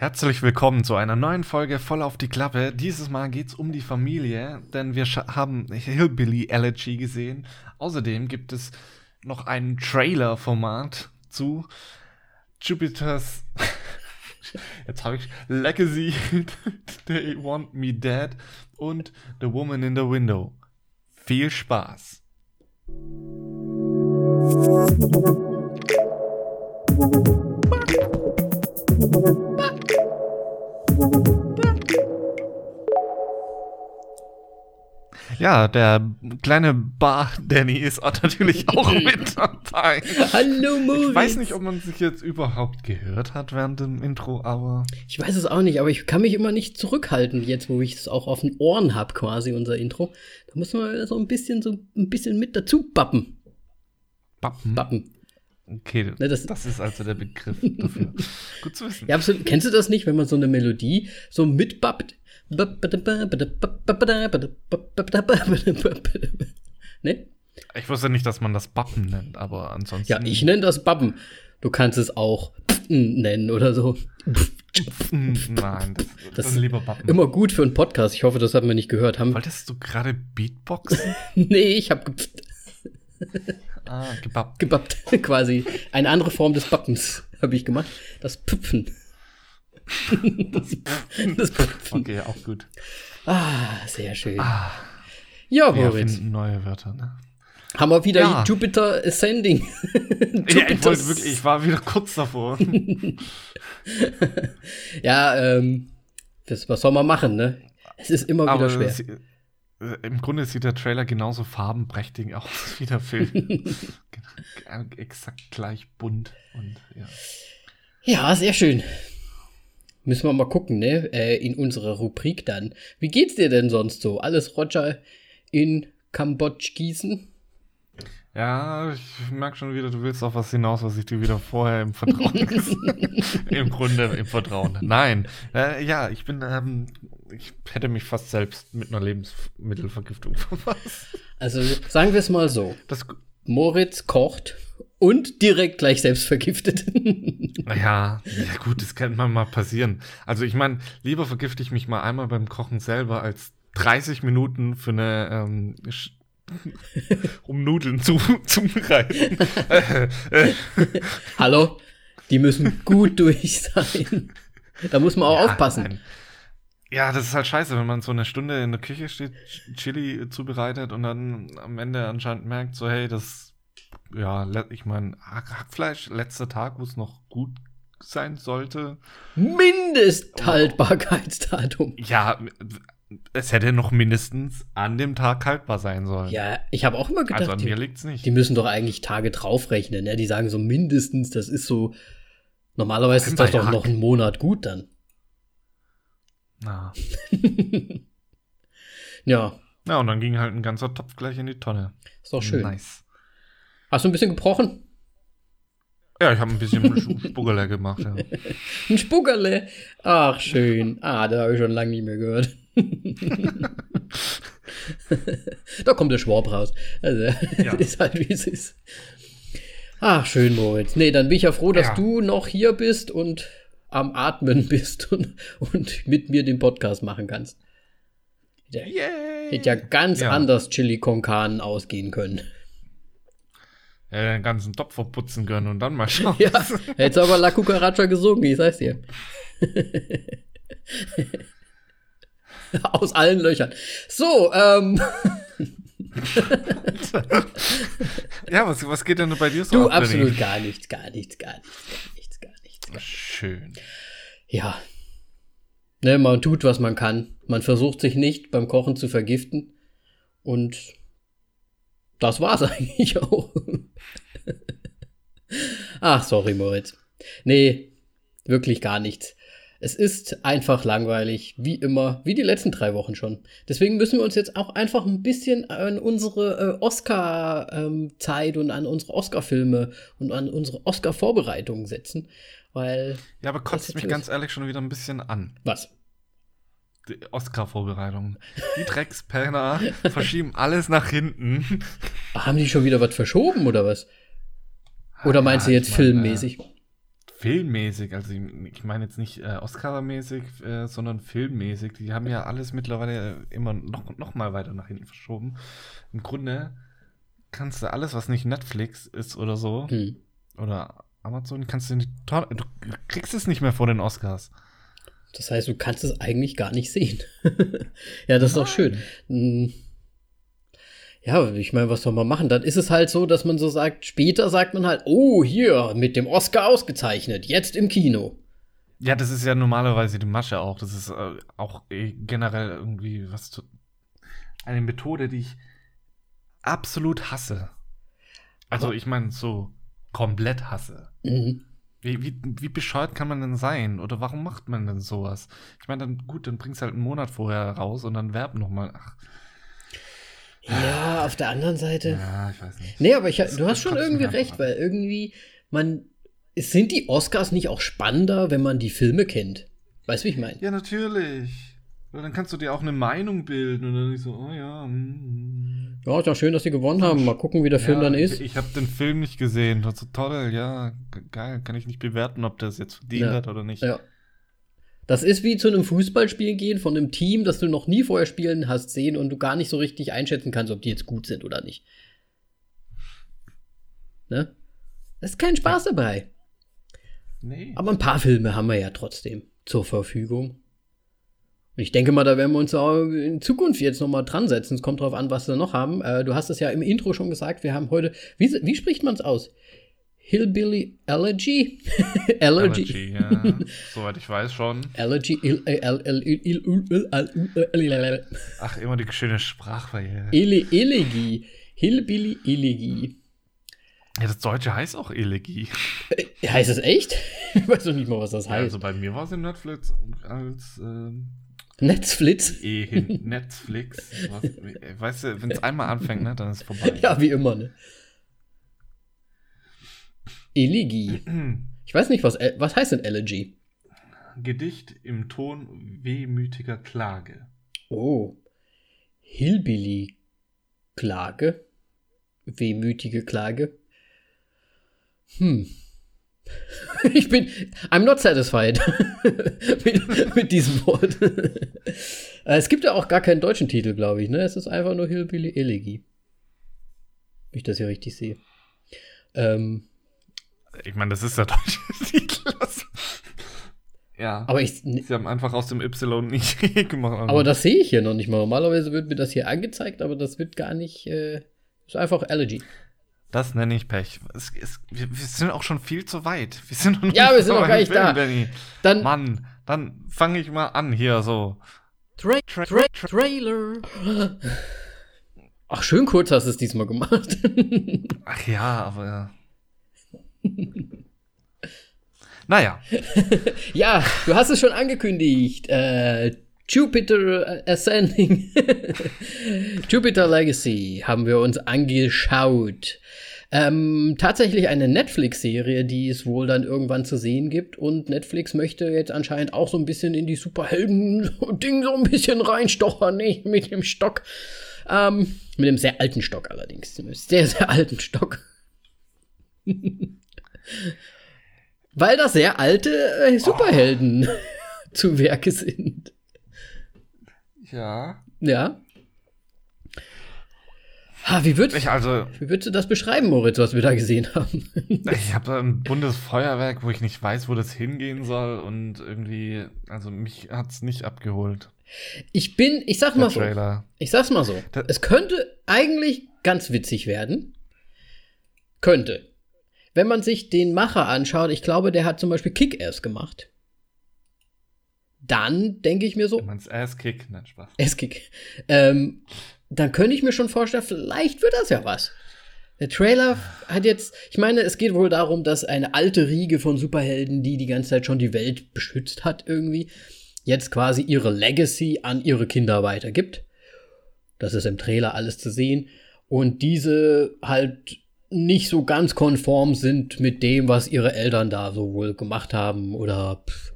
Herzlich willkommen zu einer neuen Folge voll auf die Klappe. Dieses Mal geht's um die Familie, denn wir haben Hillbilly Elegy gesehen. Außerdem gibt es noch ein Trailer-Format zu Jupiter's. Jetzt habe ich Legacy, They Want Me Dead und The Woman in the Window. Viel Spaß. Ja, der kleine Bar-Danny ist natürlich auch mit dabei. Hallo Moritz. Ich weiß nicht, ob man sich jetzt überhaupt gehört hat während dem Intro, aber Ich weiß es auch nicht, aber ich kann mich immer nicht zurückhalten, jetzt wo ich es auch auf den Ohren habe, quasi unser Intro. Da muss man so ein bisschen so ein bisschen mit dazu bappen. Bappen. Bappen. Okay, Ne, das- das, ist also der Begriff dafür. Gut zu wissen. Ja, absolut. Kennst du das nicht, wenn man so eine Melodie so mitbappt? Ne? Ich wusste nicht, dass man das Bappen nennt, aber ansonsten. Ja, ich nenne das Bappen. Du kannst es auch nennen oder so. Nein, das, das ist lieber Bappen. Immer gut für einen Podcast. Ich hoffe, das hat man nicht gehört. Haben Wolltest du gerade Beatboxen? nee, ich habe ah, gebappt. gebappt, quasi. Eine andere Form des Bappens habe ich gemacht. Das Püpfen. das Püpfen. Okay, auch gut. Ah, sehr schön. Ah, ja, wir Moritz. neue Wörter, ne? Haben wir wieder Ja. Jupiter Ascending. Ja, ich wollte wirklich, ich war wieder kurz davor. ja, ähm, das, was soll man machen, ne? Es ist immer wieder Aber schwer. sie, äh, im Grunde sieht der Trailer genauso farbenprächtig aus wie der Film. Exakt gleich bunt und ja. Ja, sehr schön. Müssen wir mal gucken, ne? Äh, in unserer Rubrik dann. Wie geht's dir denn sonst so? Alles Roger in Kambodsch gießen? Ja, ich merke schon wieder, du willst auf was hinaus, was ich dir wieder vorher im Vertrauen Im Grunde im Vertrauen. Nein. Äh, ja, ich bin, ähm, ich hätte mich fast selbst mit einer Lebensmittelvergiftung verpasst. Also sagen wir es mal so. Das, Moritz kocht und direkt gleich selbst vergiftet. ja, ja gut, das kann man mal passieren. Also ich meine, lieber vergifte ich mich mal einmal beim Kochen selber, als 30 Minuten für eine, ähm, um Nudeln zu, zubereiten. äh, äh, Hallo? Die müssen gut durch sein. Da muss man auch Ja, aufpassen. nein. Ja, das ist halt scheiße, wenn man so eine Stunde in der Küche steht, Ch- Chili zubereitet und dann am Ende anscheinend merkt, so, hey, das, ja, ich meine, Hack Hackfleisch, letzter Tag, wo es noch gut sein sollte. Mindesthaltbarkeitsdatum. Ja, es hätte noch mindestens an dem Tag haltbar sein sollen. Ja, ich habe auch immer gedacht, also an mir die, liegt's nicht. die müssen doch eigentlich Tage draufrechnen. Ja? Die sagen so mindestens, das ist so. Normalerweise ist das doch Hack. noch ein Monat gut dann. Na. Ja, Ja, und dann ging halt ein ganzer Topf gleich in die Tonne. ist doch schön. Nice. Hast du ein bisschen gebrochen? Ja, ich habe ein bisschen Sch- Spuckerle gemacht, ja. Ein Spuckerle. Ach, schön. Ah, da habe ich schon lange nicht mehr gehört. da kommt der Schwab raus. Also, Ja. ist halt wie es ist. Ach, schön, Moritz. Nee, dann bin ich ja froh, dass Ja. du noch hier bist und am Atmen bist und, und mit mir den Podcast machen kannst. Hätte, ja ganz anders Chili con Carne ausgehen können. Ja, den ganzen Topf verputzen können und dann mal schauen. Ja, hättest aber La Cucaracha gesungen, ich sag's dir. Aus allen Löchern. So, ähm, Ja, was, was geht denn bei dir so du, ab, absolut gar nichts, gar nichts, gar nichts, gar nichts, gar nichts. Gar nichts. Schön. Ja. Ne, man tut, was man kann. Man versucht sich nicht beim Kochen zu vergiften. Und das war's eigentlich auch. Ach, sorry, Moritz. Nee, wirklich gar nichts. Es ist einfach langweilig, wie immer, wie die letzten drei Wochen schon. Deswegen müssen wir uns jetzt auch einfach ein bisschen an unsere äh, Oscar-Zeit und an unsere Oscar-Filme und an unsere Oscar-Vorbereitungen setzen. Weil, Ja, aber kotzt mich ganz ehrlich schon wieder ein bisschen an. was? Die Oscar-Vorbereitung. Die Dreckspenner verschieben alles nach hinten. Haben die schon wieder was verschoben oder was? Oder meinst Ja, du jetzt filmmäßig? filmmäßig, also ich, ich meine jetzt nicht äh, Oscar-mäßig, äh, sondern filmmäßig, die haben ja alles mittlerweile immer noch, noch mal weiter nach hinten verschoben. Im Grunde kannst du alles, was nicht Netflix ist oder so, Hm. oder Amazon, kannst du nicht, du kriegst es nicht mehr vor den Oscars. Das heißt, du kannst es eigentlich gar nicht sehen. ja, das ist doch schön. Hm. Ja, ich meine, was soll man machen? Dann ist es halt so, dass man so sagt, später sagt man halt, oh, hier, mit dem Oscar ausgezeichnet, jetzt im Kino. Ja, das ist ja normalerweise die Masche auch. Das ist äh, auch eh generell irgendwie was zu. Eine Methode, die ich absolut hasse. Also, Aber- ich meine, so komplett hasse. Mhm. Wie, wie, wie bescheuert kann man denn sein? Oder warum macht man denn sowas? Ich meine, dann gut, dann bringst halt einen Monat vorher raus und dann werb nochmal. Ach, Ja, auf der anderen Seite. ja, ich weiß nicht. Nee, aber ich, Das- du hast schon irgendwie recht, weil irgendwie, man, sind die Oscars nicht auch spannender, wenn man die Filme kennt? Weißt du, wie ich meine? Ja, natürlich. Weil dann kannst du dir auch eine Meinung bilden und dann nicht so, oh ja. mm, Ja, ist doch schön, dass sie gewonnen haben. Mal gucken, wie der Film ja, dann ist. ich habe den Film nicht gesehen. Das ist so toll, ja, ge- geil. Kann ich nicht bewerten, ob das jetzt verdient Ja. hat oder nicht. Ja. Das ist wie zu einem Fußballspiel gehen von einem Team, das du noch nie vorher spielen hast sehen und du gar nicht so richtig einschätzen kannst, ob die jetzt gut sind oder nicht. Ne? Da ist kein Spaß dabei. Nee. Aber ein paar Filme haben wir ja trotzdem zur Verfügung. Ich denke mal, da werden wir uns auch in Zukunft jetzt noch mal dran setzen. Es kommt drauf an, was wir noch haben. Äh, du hast es ja im Intro schon gesagt. Wir haben heute, wie, wie spricht man es aus? Hillbilly Allergy? Allergy. Allergy, ja. Soweit ich weiß schon. Allergy. Äh, Ach, immer die schöne Sprachbarriere. Ele- Elegie. Hillbilly Elegie. Ja, das Deutsche heißt auch Elegie. Äh, Heißt es echt? Ich weiß noch nicht mal, was das Ja, heißt. also bei mir war es in Netflix als ähm, Netzflitz. eh hin. Netflix. Was, weißt du, wenn es einmal anfängt, ne, dann ist es vorbei. Ja, wie immer, ne? Elegie. Ich weiß nicht, was, äh, was heißt denn Elegy? Gedicht im Ton wehmütiger Klage. Oh. Hillbilly Klage. Wehmütige Klage. Hm. Ich bin. I'm not satisfied mit, mit diesem Wort. Äh, es gibt ja auch gar keinen deutschen Titel, glaube ich. Ne? Es ist einfach nur Hillbilly Elegy. Wenn ich das hier richtig sehe. Ähm, Ich meine, das ist der deutsche Titel. Ja. aber ich, Sie haben einfach aus dem Y nicht gemacht. Aber das sehe ich hier noch nicht mal. Normalerweise wird mir das hier angezeigt, aber das wird gar nicht. Äh, ist einfach Allergy. Das nenne ich Pech. Es, es, wir, wir sind auch schon viel zu weit. Wir sind noch Ja, wir sind noch gar nicht da. Danny. Dann. Mann, dann fange ich mal an hier so. Tra Tra Tra Trailer. Ach, schön kurz hast du es diesmal gemacht. Ach ja, aber. naja, ja, du hast es schon angekündigt. Äh, Jupiter Ascending. Jupiter Legacy haben wir uns angeschaut. Ähm, tatsächlich eine Netflix-Serie, die es wohl dann irgendwann zu sehen gibt. Und Netflix möchte jetzt anscheinend auch so ein bisschen in die Superhelden-Ding so ein bisschen reinstochern, nicht mit dem Stock. Ähm, mit dem sehr alten Stock allerdings. Sehr, sehr alten Stock. Weil da sehr alte äh, Superhelden zu Werke sind. Ja. Ja. Ha, wie, würd, Ich also, wie würdest du das beschreiben, Moritz, was wir da gesehen haben? ich habe ein buntes Feuerwerk, wo ich nicht weiß, wo das hingehen soll und irgendwie, also mich hat's nicht abgeholt. Ich bin, ich sag Der mal so, Trailer. ich sag's mal so, Da- es könnte eigentlich ganz witzig werden. Könnte. Wenn man sich den Macher anschaut, ich glaube, der hat zum Beispiel Kick-Ass gemacht. Dann denke ich mir so, Du meinst Ass-Kick? Nein, Spaß. Esskick. Ähm, dann könnte ich mir schon vorstellen, vielleicht wird das ja was. Der Trailer hat jetzt, ich meine, es geht wohl darum, dass eine alte Riege von Superhelden, die die ganze Zeit schon die Welt beschützt hat irgendwie, jetzt quasi ihre Legacy an ihre Kinder weitergibt. Das ist im Trailer alles zu sehen. Und diese halt nicht so ganz konform sind mit dem, was ihre Eltern da so wohl gemacht haben oder pff,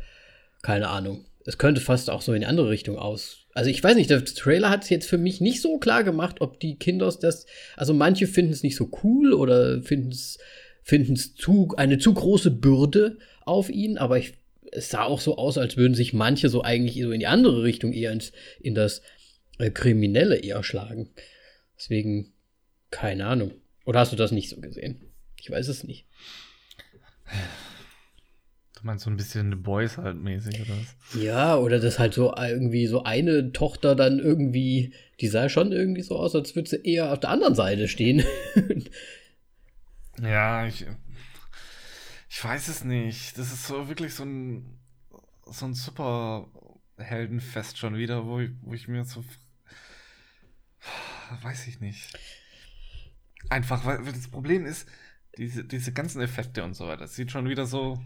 keine Ahnung. Es könnte fast auch so in die andere Richtung aus. Also ich weiß nicht, der Trailer hat es jetzt für mich nicht so klar gemacht, ob die Kinder das, also manche finden es nicht so cool oder finden es finden es zu eine zu große Bürde auf ihn, aber ich, es sah auch so aus, als würden sich manche so eigentlich so in die andere Richtung eher ins, in das äh, Kriminelle eher schlagen. Deswegen, keine Ahnung. Oder hast du das nicht so gesehen? Ich weiß es nicht. Du meinst so ein bisschen The Boys halt mäßig, oder was? Ja, oder das halt so irgendwie so eine Tochter dann irgendwie, die sah schon irgendwie so aus, als würde sie eher auf der anderen Seite stehen. ja, ich, ich weiß es nicht. Das ist so wirklich so ein, so ein super Heldenfest schon wieder, wo ich, wo ich mir so, weiß ich nicht. Einfach, weil das Problem ist, diese, diese ganzen Effekte und so weiter, das sieht schon wieder so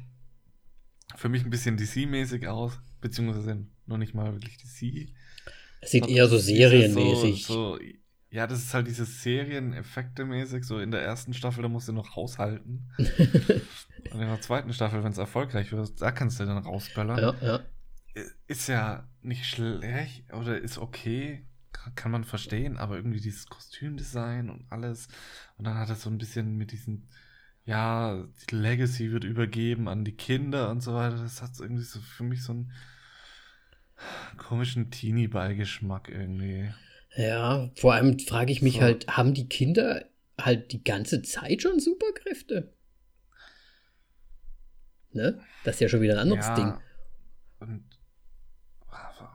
für mich ein bisschen DC-mäßig aus, beziehungsweise noch nicht mal wirklich DC. Es sieht eher so serienmäßig. So, so, ja, das ist halt diese Serieneffekte mäßig. So in der ersten Staffel, da musst du noch haushalten. und in der zweiten Staffel, wenn es erfolgreich wird, da kannst du dann rausböllern. Ja, ja. Ist ja nicht schlecht oder ist okay, kann man verstehen, aber irgendwie dieses Kostümdesign und alles. Und dann hat er so ein bisschen mit diesen ja, die Legacy wird übergeben an die Kinder und so weiter. Das hat irgendwie so für mich so einen komischen Teenie-Beigeschmack irgendwie. Ja, vor allem frage ich mich so. halt, haben die Kinder halt die ganze Zeit schon Superkräfte? Ne? Das ist ja schon wieder ein anderes ja, Ding. Und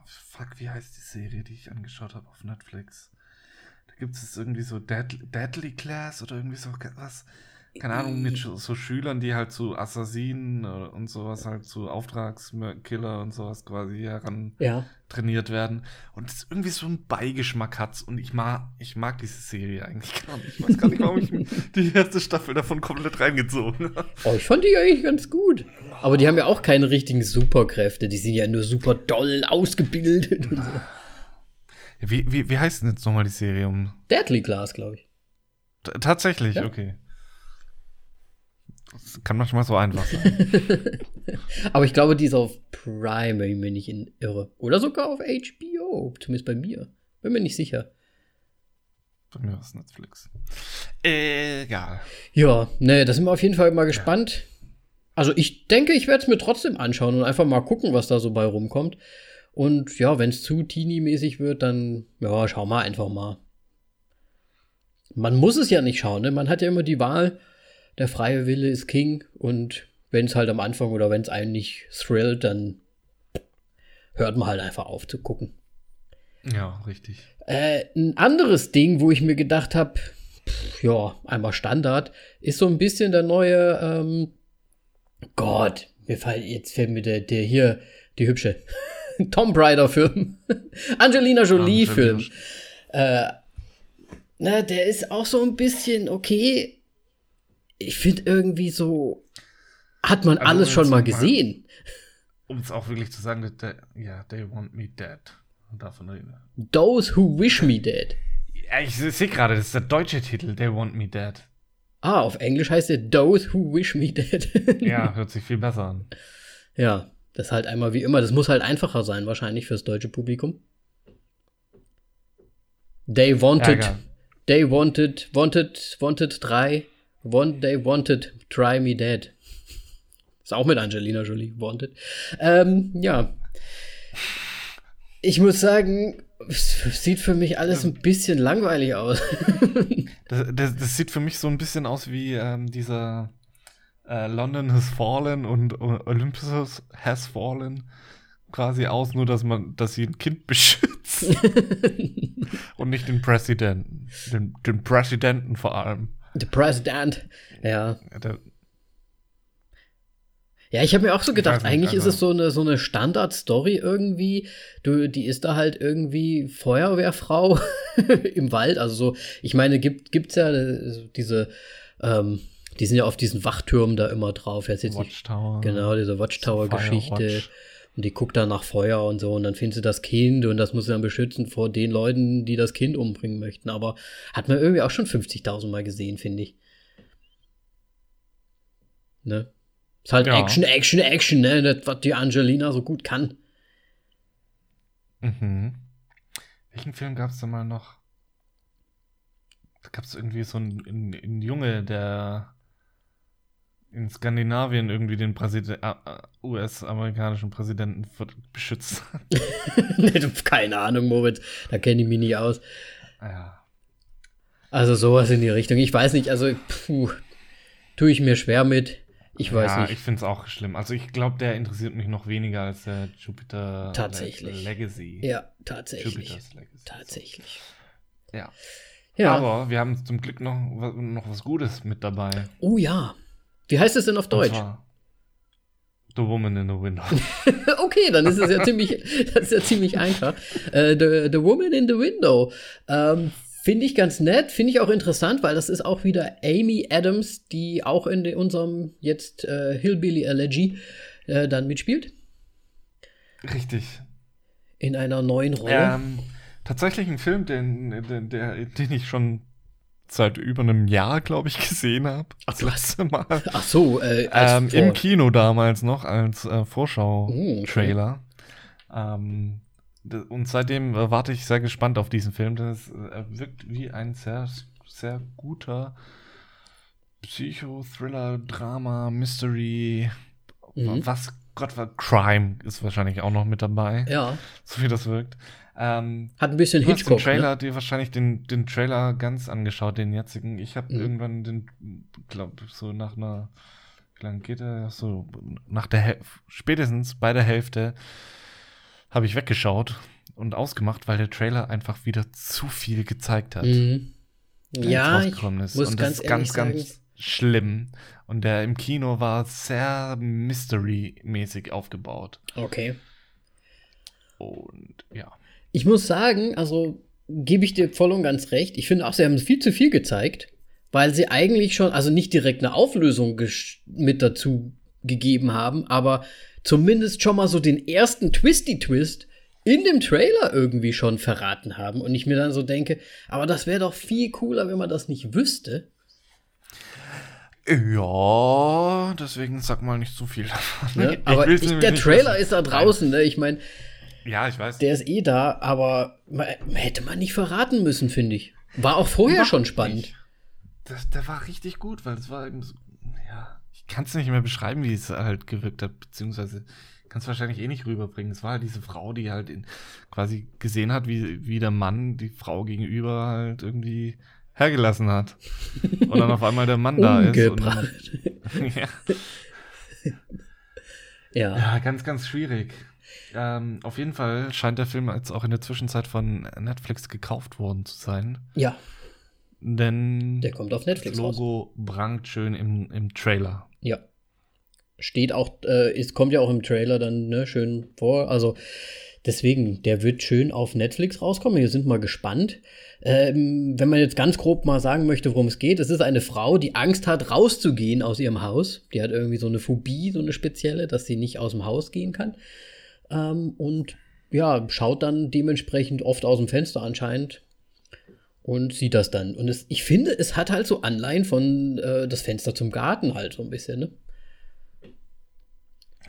fuck, wie heißt die Serie, die ich angeschaut habe auf Netflix? Da gibt es irgendwie so Deadly, Deadly Class oder irgendwie so was keine Ahnung, mit so Schülern, die halt zu Assassinen und sowas, halt zu Auftragskiller und sowas quasi heran ja. trainiert werden. Und es irgendwie so einen Beigeschmack hat. Und ich mag, ich mag diese Serie eigentlich gar nicht. Ich weiß gar nicht, warum ich die erste Staffel davon komplett reingezogen habe. Oh, ich fand die eigentlich ganz gut. Aber die haben ja auch keine richtigen Superkräfte. Die sind ja nur super doll ausgebildet. Und so. Wie, wie, wie heißt denn jetzt nochmal die Serie? Deadly Glass, glaube ich. T tatsächlich, ja. okay. Das kann manchmal so einfach sein. Aber ich glaube, die ist auf Prime, wenn ich mich nicht irre. Oder sogar auf HBO, zumindest bei mir. Bin mir nicht sicher. Bei mir ist Netflix. Egal. Ja, ne, da sind wir auf jeden Fall mal gespannt. Ja. Also ich denke, ich werde es mir trotzdem anschauen und einfach mal gucken, was da so bei rumkommt. Und ja, wenn es zu teeny-mäßig wird, dann ja, schau mal einfach mal. Man muss es ja nicht schauen, ne? Man hat ja immer die Wahl, der freie Wille ist King und wenn es halt am Anfang oder wenn es einen nicht thrillt, dann hört man halt einfach auf zu gucken. Ja, richtig. Äh, ein anderes Ding, wo ich mir gedacht habe, ja, einmal Standard, ist so ein bisschen der neue, ähm, Gott, mir fällt jetzt fällt mir der, der hier, die hübsche Tom Raider Film, Angelina Jolie Film. Äh, na, der ist auch so ein bisschen okay, ich finde irgendwie so, hat man also, alles schon mal gesehen. Um es auch wirklich zu sagen, ja, they want me dead. Davon reden. Those who wish me dead. Ja, ich sehe gerade, das ist der deutsche Titel, They Want Me Dead. Ah, auf Englisch heißt er Those Who Wish Me Dead. ja, hört sich viel besser an. Ja, das ist halt einmal wie immer. Das muss halt einfacher sein, wahrscheinlich fürs deutsche Publikum. They wanted, ja, they wanted, wanted, wanted 3 One Day Wanted, Try Me Dead. Ist auch mit Angelina Jolie, Wanted. Ähm, ja. Ich muss sagen, es sieht für mich alles ein bisschen langweilig aus. das, das, das, sieht für mich so ein bisschen aus wie ähm, dieser äh, London has fallen und Olympus has fallen quasi aus, nur dass man, dass sie ein Kind beschützt und nicht den Präsidenten, den, den Präsidenten vor allem. The President. Ja. Ja, ich habe mir auch so gedacht, nicht, eigentlich also ist es so eine, so eine Standard-Story irgendwie. Du, die ist da halt irgendwie Feuerwehrfrau im Wald. Also so, ich meine, gibt, gibt's ja äh, diese, ähm, die sind ja auf diesen Wachtürmen da immer drauf. Jetzt jetzt Watchtower. Nicht, genau, diese Watchtower-Geschichte. Watch. Und die guckt dann nach Feuer und so und dann findet sie das Kind und das muss sie dann beschützen vor den Leuten, die das Kind umbringen möchten. Aber hat man irgendwie auch schon 50.000 Mal gesehen, finde ich. Ne? Ist halt ja. Action, Action, Action, ne? Das, was die Angelina so gut kann. Mhm. Welchen Film gab es da mal noch? Da gab es irgendwie so einen, einen, einen Junge, der in Skandinavien irgendwie den Präsident, äh, US-amerikanischen Präsidenten beschützt. Keine Ahnung, Moritz. Da kenne ich mich nie aus. Ja. Also sowas in die Richtung. Ich weiß nicht, also puh, tue ich mir schwer mit. Ich weiß ja, nicht. ich finde es auch schlimm. Also ich glaube, der interessiert mich noch weniger als der Jupiter tatsächlich. Legacy. Ja, tatsächlich. Jupiter's Legacy. Tatsächlich. Ja. Ja. Aber wir haben zum Glück noch, noch was Gutes mit dabei. oh ja. Wie heißt es denn auf Deutsch? The Woman in the Window. okay, dann ist es ja ziemlich, das ist ja ziemlich einfach. Äh, the, the Woman in the Window. Ähm, finde ich ganz nett, finde ich auch interessant, weil das ist auch wieder Amy Adams, die auch in de, unserem jetzt äh, Hillbilly Elegy äh, dann mitspielt. Richtig. In einer neuen Rolle. Ähm, tatsächlich ein Film, den, den, der, den ich schon seit über einem Jahr, glaube ich, gesehen habe. Ach, Das du hast- letzte Mal. Ach so, äh, Ähm, Im Kino damals noch als äh, Oh, okay. Vorschau-Trailer. ähm, und seitdem äh, warte ich sehr gespannt auf diesen Film, denn es äh, wirkt wie ein sehr, sehr guter Psycho-Thriller, Drama, Mystery, Mhm. was Gott Crime ist wahrscheinlich auch noch mit dabei, Ja, so wie das wirkt. Ähm, hat ein bisschen hast den Hitchcock. Trailer, Ne? dir wahrscheinlich den, den Trailer ganz angeschaut, den jetzigen. Ich habe Mhm. irgendwann den, glaub, so nach einer, wie lange geht der? So nach der Häl- spätestens bei der Hälfte habe ich weggeschaut und ausgemacht, weil der Trailer einfach wieder zu viel gezeigt hat. Mhm. Ja, ich rausgekommen ist. muss und ganz das ist ganz, ehrlich ganz sagen, schlimm. Und der im Kino war sehr Mystery-mäßig aufgebaut. okay. Und ja. Ich muss sagen, also gebe ich dir voll und ganz recht. Ich finde auch, sie haben viel zu viel gezeigt, weil sie eigentlich schon, also nicht direkt eine Auflösung mit dazu gegeben haben, aber zumindest schon mal so den ersten Twisty-Twist in dem Trailer irgendwie schon verraten haben. Und ich mir dann so denke, aber das wäre doch viel cooler, wenn man das nicht wüsste. Ja, deswegen sag mal nicht zu viel davon. Ne? Aber ich, der Trailer wissen. ist da draußen, ne? Ich meine, Ja, ich weiß. der ist eh da, aber man, hätte man nicht verraten müssen, finde ich. War auch vorher Überhaupt schon spannend. Das, der war richtig gut, weil es war eben so, ja, ich kann es nicht mehr beschreiben, wie es halt gewirkt hat, beziehungsweise kann es wahrscheinlich eh nicht rüberbringen. Es war halt diese Frau, die halt in, quasi gesehen hat, wie, wie der Mann die Frau gegenüber halt irgendwie hergelassen hat. Und dann auf einmal der Mann da ist. Und ja. Ja. ja, ganz, ganz schwierig. Ähm, auf jeden Fall scheint der Film jetzt auch in der Zwischenzeit von Netflix gekauft worden zu sein. Ja, Denn der kommt auf das Netflix raus. Logo prangt schön im, im Trailer. Ja. Steht auch, äh, es kommt ja auch im Trailer dann ne, schön vor. Also deswegen, der wird schön auf Netflix rauskommen. Wir sind mal gespannt. Ähm, wenn man jetzt ganz grob mal sagen möchte, worum es geht, es ist eine Frau, die Angst hat, rauszugehen aus ihrem Haus. Die hat irgendwie so eine Phobie, so eine spezielle, dass sie nicht aus dem Haus gehen kann. Ähm, und ja, schaut dann dementsprechend oft aus dem Fenster anscheinend und sieht das dann. Und es, ich finde, es hat halt so Anleihen von äh, das Fenster zum Garten halt so ein bisschen, ne?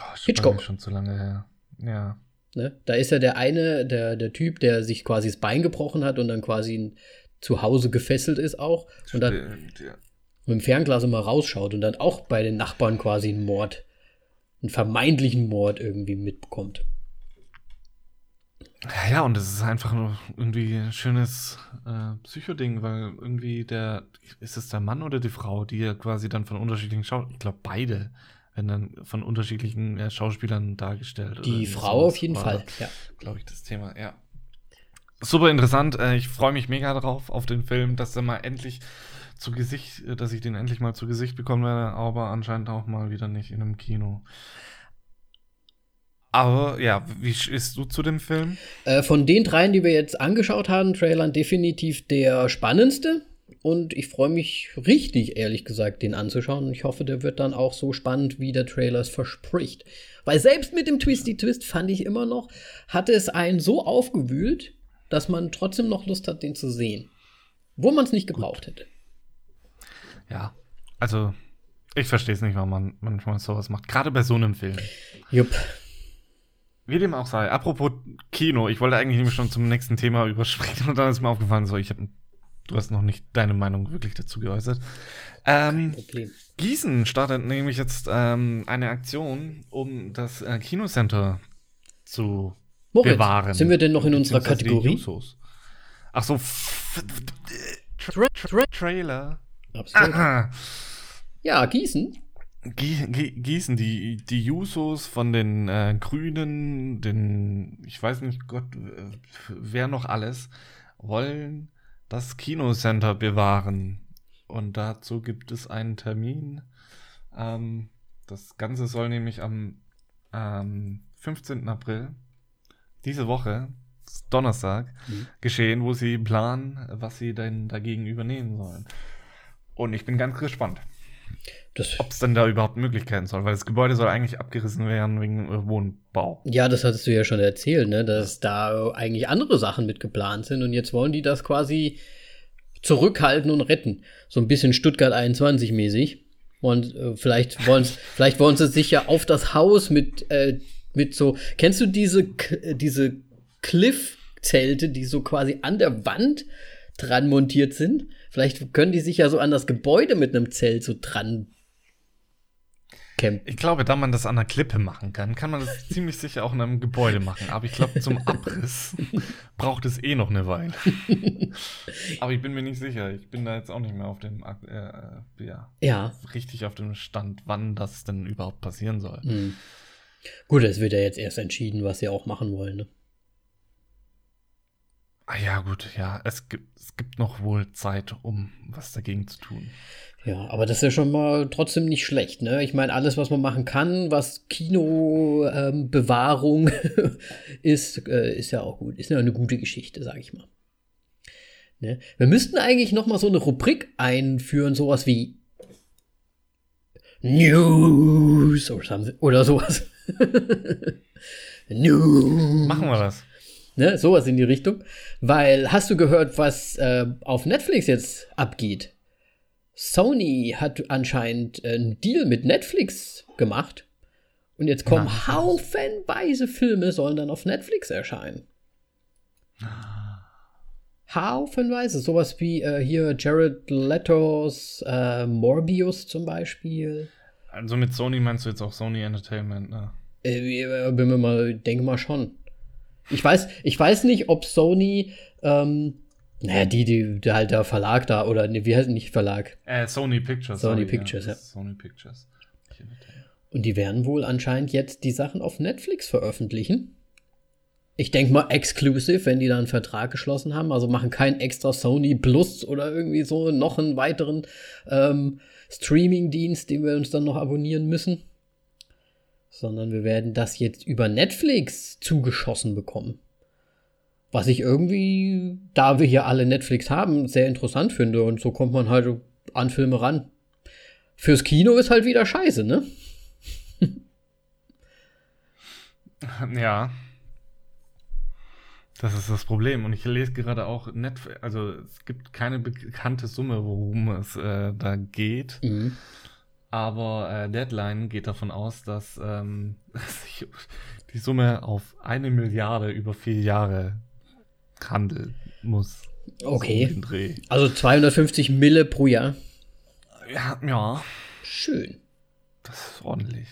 Oh, Hitchcock. schon zu lange her. Ja. ne? Da ist ja der eine, der, der Typ, der sich quasi das Bein gebrochen hat und dann quasi zu Hause gefesselt ist auch und dann Stimmt, ja. mit dem Fernglas immer rausschaut und dann auch bei den Nachbarn quasi einen Mord, einen vermeintlichen Mord irgendwie mitbekommt. Ja, und es ist einfach nur irgendwie ein schönes äh, Psychoding, weil irgendwie der, ist es der Mann oder die Frau, die ja quasi dann von unterschiedlichen Schau ich glaube beide werden dann von unterschiedlichen äh, Schauspielern dargestellt. Die Frau auf jeden war, Fall, ja. Glaube ich, das Thema, ja. Super interessant, äh, ich freue mich mega drauf, auf den Film, dass er mal endlich zu Gesicht, äh, dass ich den endlich mal zu Gesicht bekommen werde, aber anscheinend auch mal wieder nicht in einem Kino. Aber ja, wie stehst du zu dem Film? Äh, von den dreien, die wir jetzt angeschaut haben, Trailern definitiv der spannendste. Und ich freue mich richtig, ehrlich gesagt, den anzuschauen. Und ich hoffe, der wird dann auch so spannend, wie der Trailer es verspricht. Weil selbst mit dem Twisty Twist fand ich immer noch, hatte es einen so aufgewühlt, dass man trotzdem noch Lust hat, den zu sehen. Wo man es nicht gebraucht hätte. Ja, also ich verstehe es nicht, warum man manchmal sowas macht. Gerade bei so einem Film. Jupp. Wie dem auch sei. Apropos Kino, ich wollte eigentlich nämlich schon zum nächsten Thema überspringen und dann ist mir aufgefallen, so, ich habe Du hast noch nicht deine Meinung wirklich dazu geäußert. Ähm, Problem. Gießen startet nämlich jetzt ähm, eine Aktion, um das äh, Kinocenter zu Moritz, bewahren. sind wir denn noch in unserer Kategorie? Ach so, Tra Tra Trailer. Absolut. Aha. Ja, Gießen. Gie- Gie- Gießen, die, die Jusos von den äh, Grünen, den, ich weiß nicht, Gott, wer noch alles, wollen das Kinocenter bewahren. Und dazu gibt es einen Termin. Ähm, das Ganze soll nämlich am ähm, 15. April, diese Woche, Donnerstag, Mhm. geschehen, wo sie planen, was sie denn dagegen übernehmen sollen. Und ich bin ganz gespannt ob es denn da überhaupt Möglichkeiten soll, weil das Gebäude soll eigentlich abgerissen werden wegen äh, Wohnbau. ja, das hattest du ja schon erzählt, ne? dass da eigentlich andere Sachen mit geplant sind und jetzt wollen die das quasi zurückhalten und retten. So ein bisschen Stuttgart 21 mäßig. Und äh, vielleicht wollen vielleicht wollen sie sich ja auf das Haus mit, äh, mit so. Kennst du diese, diese Cliff-Zelte, die so quasi an der Wand dran montiert sind? Vielleicht können die sich ja so an das Gebäude mit einem Zelt so dran campen. Ich glaube, da man das an einer Klippe machen kann, kann man das ziemlich sicher auch in einem Gebäude machen. Aber ich glaube, zum Abriss braucht es eh noch eine Weile. Aber ich bin mir nicht sicher. Ich bin da jetzt auch nicht mehr auf dem, äh, äh, ja, Ja, richtig auf dem Stand, wann das denn überhaupt passieren soll. Hm. Gut, es wird ja jetzt erst entschieden, was sie auch machen wollen. Ne? Ah ja, gut, ja, es gibt, es gibt noch wohl Zeit, um was dagegen zu tun. Ja, aber das ist ja schon mal trotzdem nicht schlecht. Ne? Ich meine, alles, was man machen kann, was Kinobewahrung ist, äh, ist ja auch gut. Ist ja eine gute Geschichte, sag ich mal. Ne? Wir müssten eigentlich noch mal so eine Rubrik einführen, sowas wie News oder sowas. News. Machen wir das. Ne, sowas in die Richtung. Weil, hast du gehört, was äh, auf Netflix jetzt abgeht? Sony hat anscheinend äh, einen Deal mit Netflix gemacht. Und jetzt kommen Na, haufenweise Filme, sollen dann auf Netflix erscheinen. Haufenweise. Sowas wie äh, hier Jared Leto's äh, Morbius zum Beispiel. Also mit Sony meinst du jetzt auch Sony Entertainment, ne? Äh, bin mir mal, denke mal schon. Ich weiß, ich weiß nicht, ob Sony, ähm, naja, die, die, der halt der Verlag da, oder ne, wie heißt nicht Verlag? Äh, Sony Pictures. Sony sorry, Pictures, ja. ist Sony Pictures. Und die werden wohl anscheinend jetzt die Sachen auf Netflix veröffentlichen. Ich denke mal exclusive, wenn die da einen Vertrag geschlossen haben. Also machen kein extra Sony Plus oder irgendwie so noch einen weiteren ähm, Streaming-Dienst, den wir uns dann noch abonnieren müssen. Sondern wir werden das jetzt über Netflix zugeschossen bekommen. Was ich irgendwie, da wir hier alle Netflix haben, sehr interessant finde. Und so kommt man halt an Filme ran. Fürs Kino ist halt wieder scheiße, ne? Ja. Das ist das Problem. Und ich lese gerade auch Netflix, also es gibt keine bekannte Summe, worum es äh, da geht. Mhm. Aber äh, Deadline geht davon aus, dass ähm, sich die Summe auf eine Milliarde über vier Jahre handeln muss. So Okay. Dreh. Also 250 Mille pro Jahr. Ja, ja, Schön. das ist ordentlich.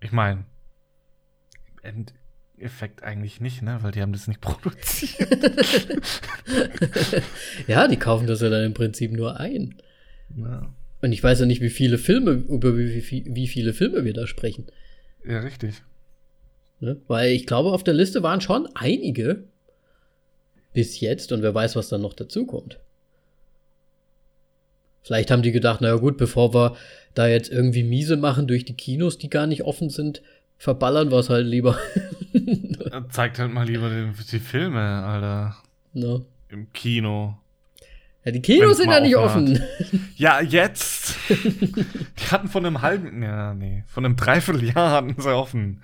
Ich meine, im Endeffekt eigentlich nicht, ne? Weil die haben das nicht produziert. Ja, die kaufen das ja dann im Prinzip nur ein. ja. Und ich weiß ja nicht, wie viele Filme, über wie, wie, wie viele Filme wir da sprechen. ja, richtig. Ne? Weil ich glaube, auf der Liste waren schon einige bis jetzt und wer weiß, was dann noch dazu kommt. Vielleicht haben die gedacht, naja gut, bevor wir da jetzt irgendwie miese machen durch die Kinos, die gar nicht offen sind, verballern wir es halt lieber. Zeigt halt mal lieber die, die Filme, Alter. ne? Im Kino. Ja, die Kinos sind ja nicht offen offen. Ja, jetzt! die hatten von einem halben, ja, nee, von einem Dreivierteljahr hatten sie offen.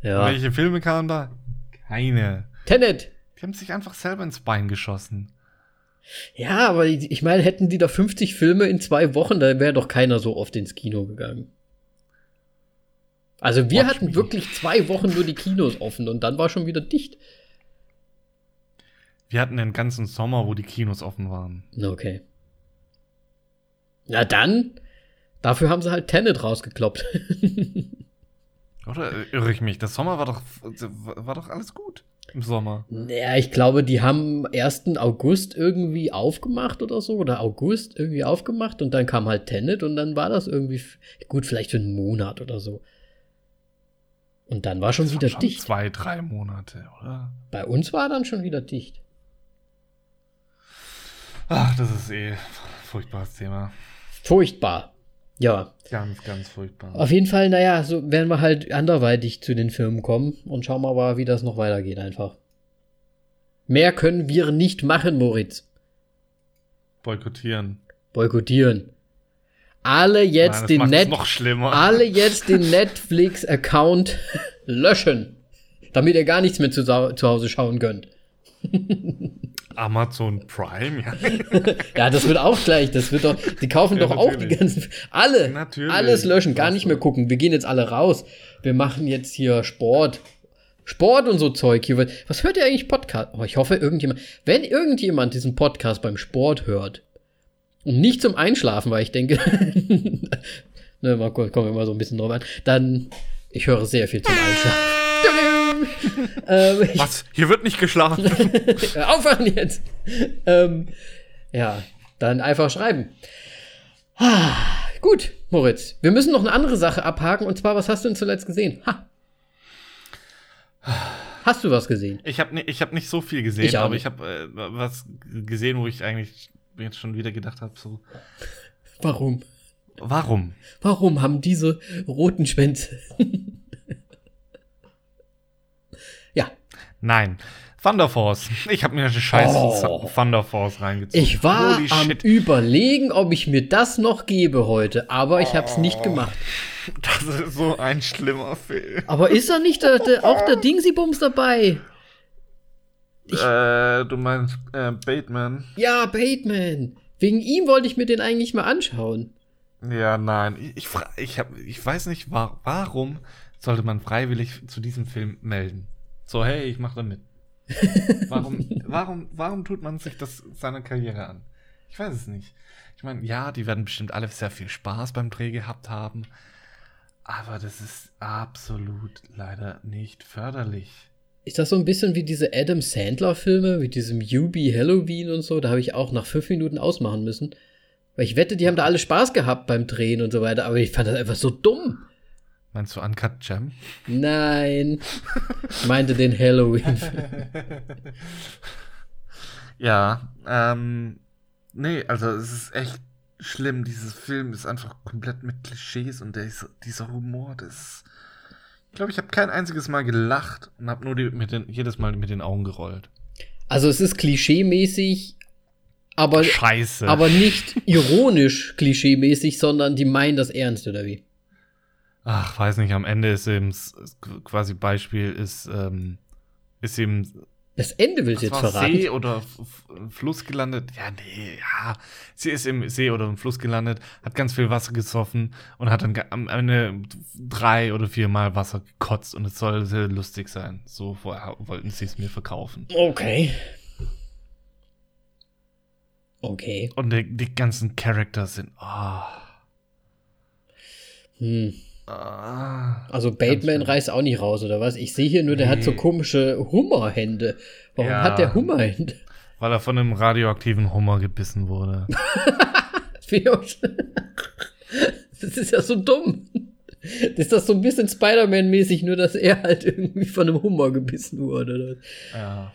Ja. Welche Filme kamen da? Keine. Tenet. Die haben sich einfach selber ins Bein geschossen. Ja, aber ich ich meine, hätten die da 50 Filme in zwei Wochen, dann wäre doch keiner so oft ins Kino gegangen. Also wir Watch hatten me. wirklich zwei Wochen nur die Kinos offen und dann war schon wieder dicht. Wir hatten den ganzen Sommer, wo die Kinos offen waren. Okay. Na dann, dafür haben sie halt Tenet rausgekloppt. Oder irre ich mich? Der Sommer war doch, war doch alles gut im Sommer. Naja, ich glaube, die haben 1. August irgendwie aufgemacht oder so, oder August irgendwie aufgemacht und dann kam halt Tenet und dann war das irgendwie gut, vielleicht für einen Monat oder so. Und dann war schon das wieder schon dicht. Zwei, drei Monate, oder? Bei uns war dann schon wieder dicht. Ach, das ist eh ein furchtbares Thema. Furchtbar. Ja. Ganz, ganz furchtbar. Auf jeden Fall, naja, so werden wir halt anderweitig zu den Filmen kommen und schauen wir mal, wie das noch weitergeht einfach. Mehr können wir nicht machen, Moritz. Boykottieren. Boykottieren. Alle jetzt Nein, den Net. Alle jetzt den Netflix Account löschen, damit ihr gar nichts mehr zu, zu Hause schauen könnt. Amazon Prime, ja. ja, das wird auch gleich. Das wird doch, die kaufen ja, doch natürlich. auch die ganzen. Alle. Natürlich. Alles löschen, gar nicht mehr gucken. Wir gehen jetzt alle raus. Wir machen jetzt hier Sport. Sport und so Zeug hier. Was hört ihr eigentlich Podcast? Oh, ich hoffe, irgendjemand. Wenn irgendjemand diesen Podcast beim Sport hört und nicht zum Einschlafen, weil ich denke. ne, mal kommen wir mal so ein bisschen drauf an. Dann, ich höre sehr viel zum Einschlafen. Ähm, Was? Hier wird nicht geschlafen. Aufhören jetzt. Ähm, ja, dann einfach schreiben. Ah, gut, Moritz. Wir müssen noch eine andere Sache abhaken. Und zwar, was hast du denn zuletzt gesehen? Ha. Hast du was gesehen? Ich habe ich hab nicht so viel gesehen, ich aber ich habe äh, was gesehen, wo ich eigentlich jetzt schon wieder gedacht habe, so. Warum? Warum? Warum haben diese roten Schwänze? Nein. Thunder Force. Ich habe mir eine scheiße oh. Thunder Force reingezogen. Ich war Holy am shit. überlegen, ob ich mir das noch gebe heute, aber ich habe es nicht gemacht. Das ist so ein schlimmer Film. Aber ist da nicht der, der, auch der Dingsy-Bums dabei? Ich, äh, du meinst äh, Bateman? Ja, Bateman. Wegen ihm wollte ich mir den eigentlich mal anschauen. Ja, nein. Ich, ich, ich, hab, ich weiß nicht, war, warum sollte man freiwillig zu diesem Film melden? So, hey, ich mache da mit. Warum, warum, warum tut man sich das seiner Karriere an? Ich weiß es nicht. Ich meine, ja, die werden bestimmt alle sehr viel Spaß beim Dreh gehabt haben, aber das ist absolut leider nicht förderlich. Ist das so ein bisschen wie diese Adam Sandler-Filme, mit diesem Yubi Halloween und so? Da habe ich auch nach fünf Minuten ausmachen müssen. Weil ich wette, die haben da alle Spaß gehabt beim Drehen und so weiter, aber ich fand das einfach so dumm. Meinst du Uncut Gem? Nein. Ich meinte den Halloween. ja, ähm, nee, also es ist echt schlimm. Dieses Film ist einfach komplett mit Klischees und der dieser Humor, das ich glaube, ich habe kein einziges Mal gelacht und habe nur die, mit den, jedes Mal mit den Augen gerollt. Also es ist klischeemäßig, aber, Scheiße. aber nicht ironisch klischeemäßig, sondern die meinen das ernst, oder wie? Ach, weiß nicht, am Ende ist eben quasi Beispiel ist, ähm, ist eben. Das Ende willst du jetzt verraten? See oder Fluss gelandet. Ja, nee, ja. Sie ist im See oder im Fluss gelandet, hat ganz viel Wasser gesoffen und hat dann am Ende drei oder viermal Wasser gekotzt und es soll sehr lustig sein. So vorher wollten sie es mir verkaufen. Okay. Okay. Und die, die ganzen Charakter sind. Oh. Hm. Ah, also Bateman reißt auch nicht raus, oder was? Ich sehe hier nur, der nee. hat so komische Hummerhände. Warum ja, hat der Hummerhände? Weil er von einem radioaktiven Hummer gebissen wurde. das ist ja so dumm. Das ist das so ein bisschen Spider-Man-mäßig, nur dass er halt irgendwie von einem Hummer gebissen wurde. Ja.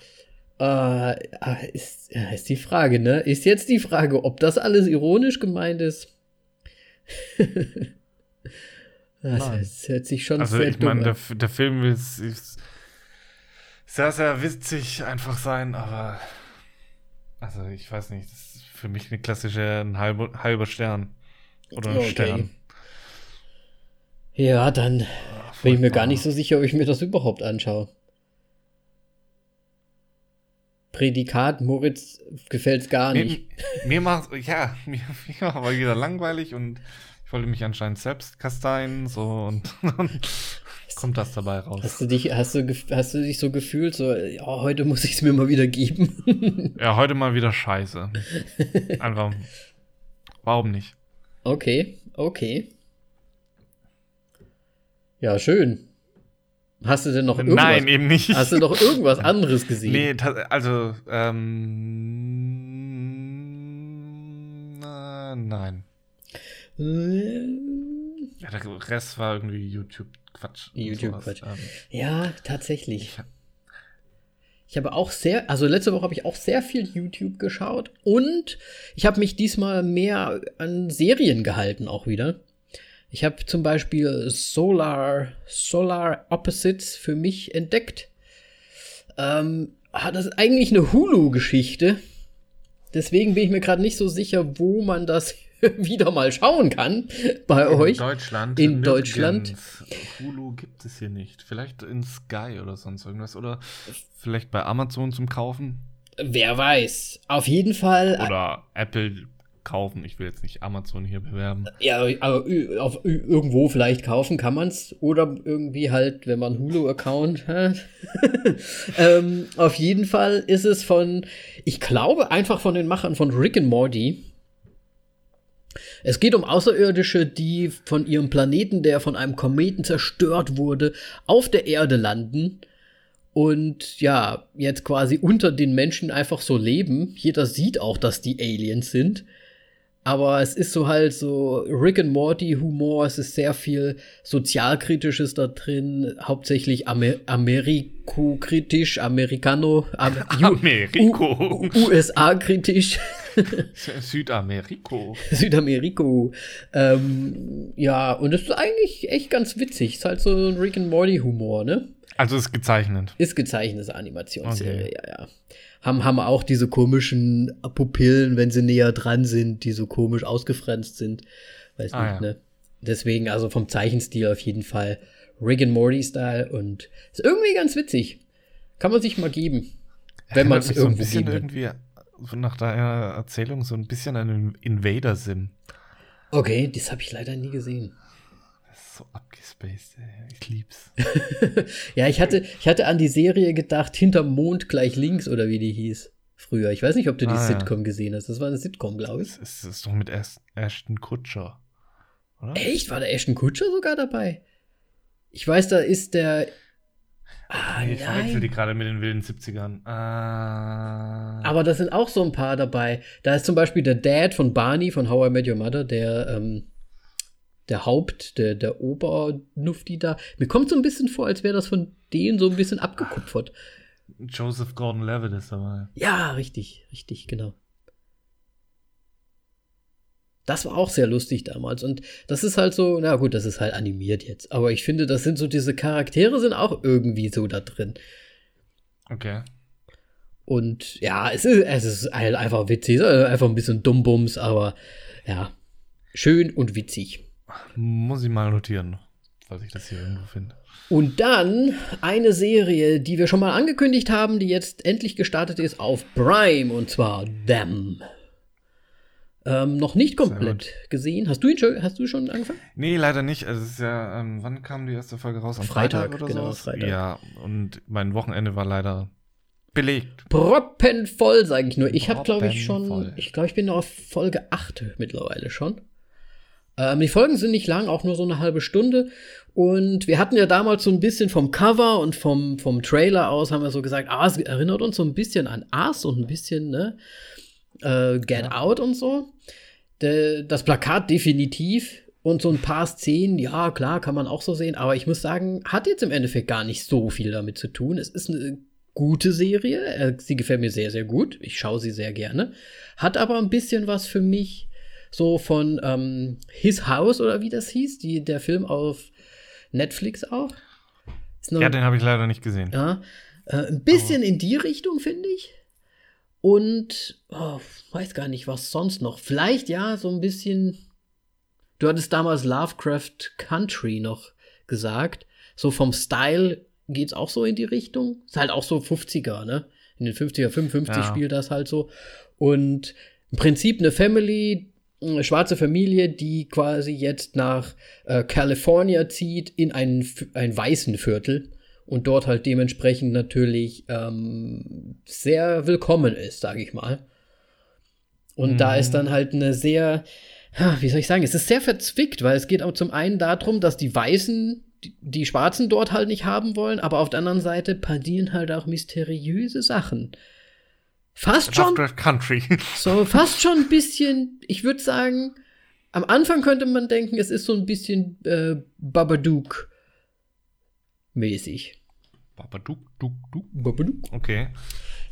Äh, ist, ist die Frage, ne? Ist jetzt die Frage, ob das alles ironisch gemeint ist? Das, das hört sich schon also sehr ich meine, der, der, Film ist, ist, sehr, sehr witzig einfach sein, aber also ich weiß nicht, das ist für mich eine klassische ein halber, halber Stern oder ein okay. Stern. Ja, dann Ach, bin ich mir gar nicht so sicher, ob ich mir das überhaupt anschaue. Prädikat Moritz gefällt es gar nicht. Mir, mir macht ja, mir, mir macht aber wieder langweilig und ich wollte mich anscheinend selbst kasteien, so und. kommt das dabei raus. Hast du dich, hast du, hast du dich so gefühlt, so, ja, heute muss ich es mir mal wieder geben? ja, heute mal wieder scheiße. Einfach, warum nicht? Okay, okay. Ja, schön. Hast du denn noch irgendwas? Nein, eben nicht. Hast du noch irgendwas anderes gesehen? Nee, also, ähm, äh, nein. Ja, der Rest war irgendwie YouTube-Quatsch. YouTube-Quatsch. Ähm, ja, tatsächlich. Ich, ich habe auch sehr, also letzte Woche habe ich auch sehr viel YouTube geschaut und ich habe mich diesmal mehr an Serien gehalten auch wieder. Ich habe zum Beispiel Solar, Solar Opposites für mich entdeckt. Ähm, das ist eigentlich eine Hulu-Geschichte. Deswegen bin ich mir gerade nicht so sicher, wo man das wieder mal schauen kann bei in euch. In Deutschland. In Deutschland. Hulu gibt es hier nicht. Vielleicht in Sky oder sonst irgendwas. Oder vielleicht bei Amazon zum Kaufen. Wer weiß. Auf jeden Fall. Oder Apple kaufen. Ich will jetzt nicht Amazon hier bewerben. Ja, aber auf, irgendwo vielleicht kaufen kann man es. Oder irgendwie halt, wenn man Hulu-Account hat. ähm, auf jeden Fall ist es von, ich glaube einfach von den Machern von Rick and Morty. Es geht um Außerirdische, die von ihrem Planeten, der von einem Kometen zerstört wurde, auf der Erde landen und ja, jetzt quasi unter den Menschen einfach so leben. Jeder sieht auch, dass die Aliens sind. Aber es ist so halt so Rick and Morty Humor, es ist sehr viel sozialkritisches da drin, hauptsächlich Amer Ameriko-kritisch, Americano, Am Ameriko. USA-kritisch. Südameriko. Südameriko. Ähm, ja, und es ist eigentlich echt ganz witzig. Ist halt so ein Rick and Morty Humor, ne? Also ist gezeichnet. Ist gezeichnetes Animationsserie, okay. ja, ja haben, haben auch diese komischen Pupillen, wenn sie näher dran sind, die so komisch ausgefranst sind. Weiß ah, nicht, ja. ne? Deswegen, also vom Zeichenstil auf jeden Fall Rick and Morty-Style und ist irgendwie ganz witzig. Kann man sich mal geben. Wenn man es irgendwo so ein bisschen irgendwie nach deiner Erzählung so ein bisschen an Invader-Sim. Okay, das habe ich leider nie gesehen so abgespaced, ey. Ich lieb's. ja, ich hatte, ich hatte an die Serie gedacht, hinterm Mond gleich links oder wie die hieß. Früher. Ich weiß nicht, ob du die ah, Sitcom ja. gesehen hast. Das war eine Sitcom, glaube ich. Das ist, das ist doch mit Ashton Kutscher. Oder? Echt? War der Ashton Kutscher sogar dabei? Ich weiß, da ist der. Ah, ich verwechsel die gerade mit den wilden 70ern. Ah. Aber da sind auch so ein paar dabei. Da ist zum Beispiel der Dad von Barney von How I Met Your Mother, der ähm, der Haupt, der, der Obernufti da. Mir kommt so ein bisschen vor, als wäre das von denen so ein bisschen abgekupfert. Joseph Gordon-Levitt ist dabei. Ja, richtig, richtig, genau. Das war auch sehr lustig damals. Und das ist halt so, na gut, das ist halt animiert jetzt. Aber ich finde, das sind so, diese Charaktere sind auch irgendwie so da drin. Okay. Und ja, es ist, es ist halt einfach witzig. Einfach ein bisschen Dummbums, aber ja, schön und witzig. Muss ich mal notieren, falls ich das hier irgendwo finde. Und dann eine Serie, die wir schon mal angekündigt haben, die jetzt endlich gestartet ist auf Prime, und zwar Them. Ähm, noch nicht komplett gesehen. Hast du ihn schon, hast du schon angefangen? Nee, leider nicht. Also es ist ja, ähm, wann kam die erste Folge raus? Am Freitag, Freitag oder genau, so? Freitag. Ja, und mein Wochenende war leider belegt. Proppenvoll, sage ich nur. Ich habe, glaube ich, schon, ich glaube, ich bin auf Folge 8 mittlerweile schon. Ähm, die Folgen sind nicht lang, auch nur so eine halbe Stunde. Und wir hatten ja damals so ein bisschen vom Cover und vom, vom Trailer aus, haben wir so gesagt, ah, es erinnert uns so ein bisschen an Us und ein bisschen, ne, äh, Get ja. Out und so. De, das Plakat definitiv. Und so ein paar Szenen, ja, klar, kann man auch so sehen. Aber ich muss sagen, hat jetzt im Endeffekt gar nicht so viel damit zu tun. Es ist eine gute Serie. Sie gefällt mir sehr, sehr gut. Ich schaue sie sehr gerne. Hat aber ein bisschen was für mich so von ähm, His House oder wie das hieß, die, der Film auf Netflix auch. Noch, ja, den habe ich leider nicht gesehen. Ja, äh, ein bisschen oh. in die Richtung, finde ich. Und oh, weiß gar nicht, was sonst noch. Vielleicht ja, so ein bisschen. Du hattest damals Lovecraft Country noch gesagt. So vom Style geht's auch so in die Richtung. Ist halt auch so 50er, ne? In den 50er, 55 ja. spielt das halt so. Und im Prinzip eine Family, eine schwarze Familie, die quasi jetzt nach äh, California zieht in ein, ein weißen Viertel und dort halt dementsprechend natürlich ähm, sehr willkommen ist, sage ich mal. Und mhm. da ist dann halt eine sehr, wie soll ich sagen, es ist sehr verzwickt, weil es geht auch zum einen darum, dass die Weißen die, die Schwarzen dort halt nicht haben wollen, aber auf der anderen Seite passieren halt auch mysteriöse Sachen. Fast schon. Country. so, fast schon ein bisschen, ich würde sagen, am Anfang könnte man denken, es ist so ein bisschen äh, Babadook-mäßig. Babadook, Duk, Duk. Babadook. Okay.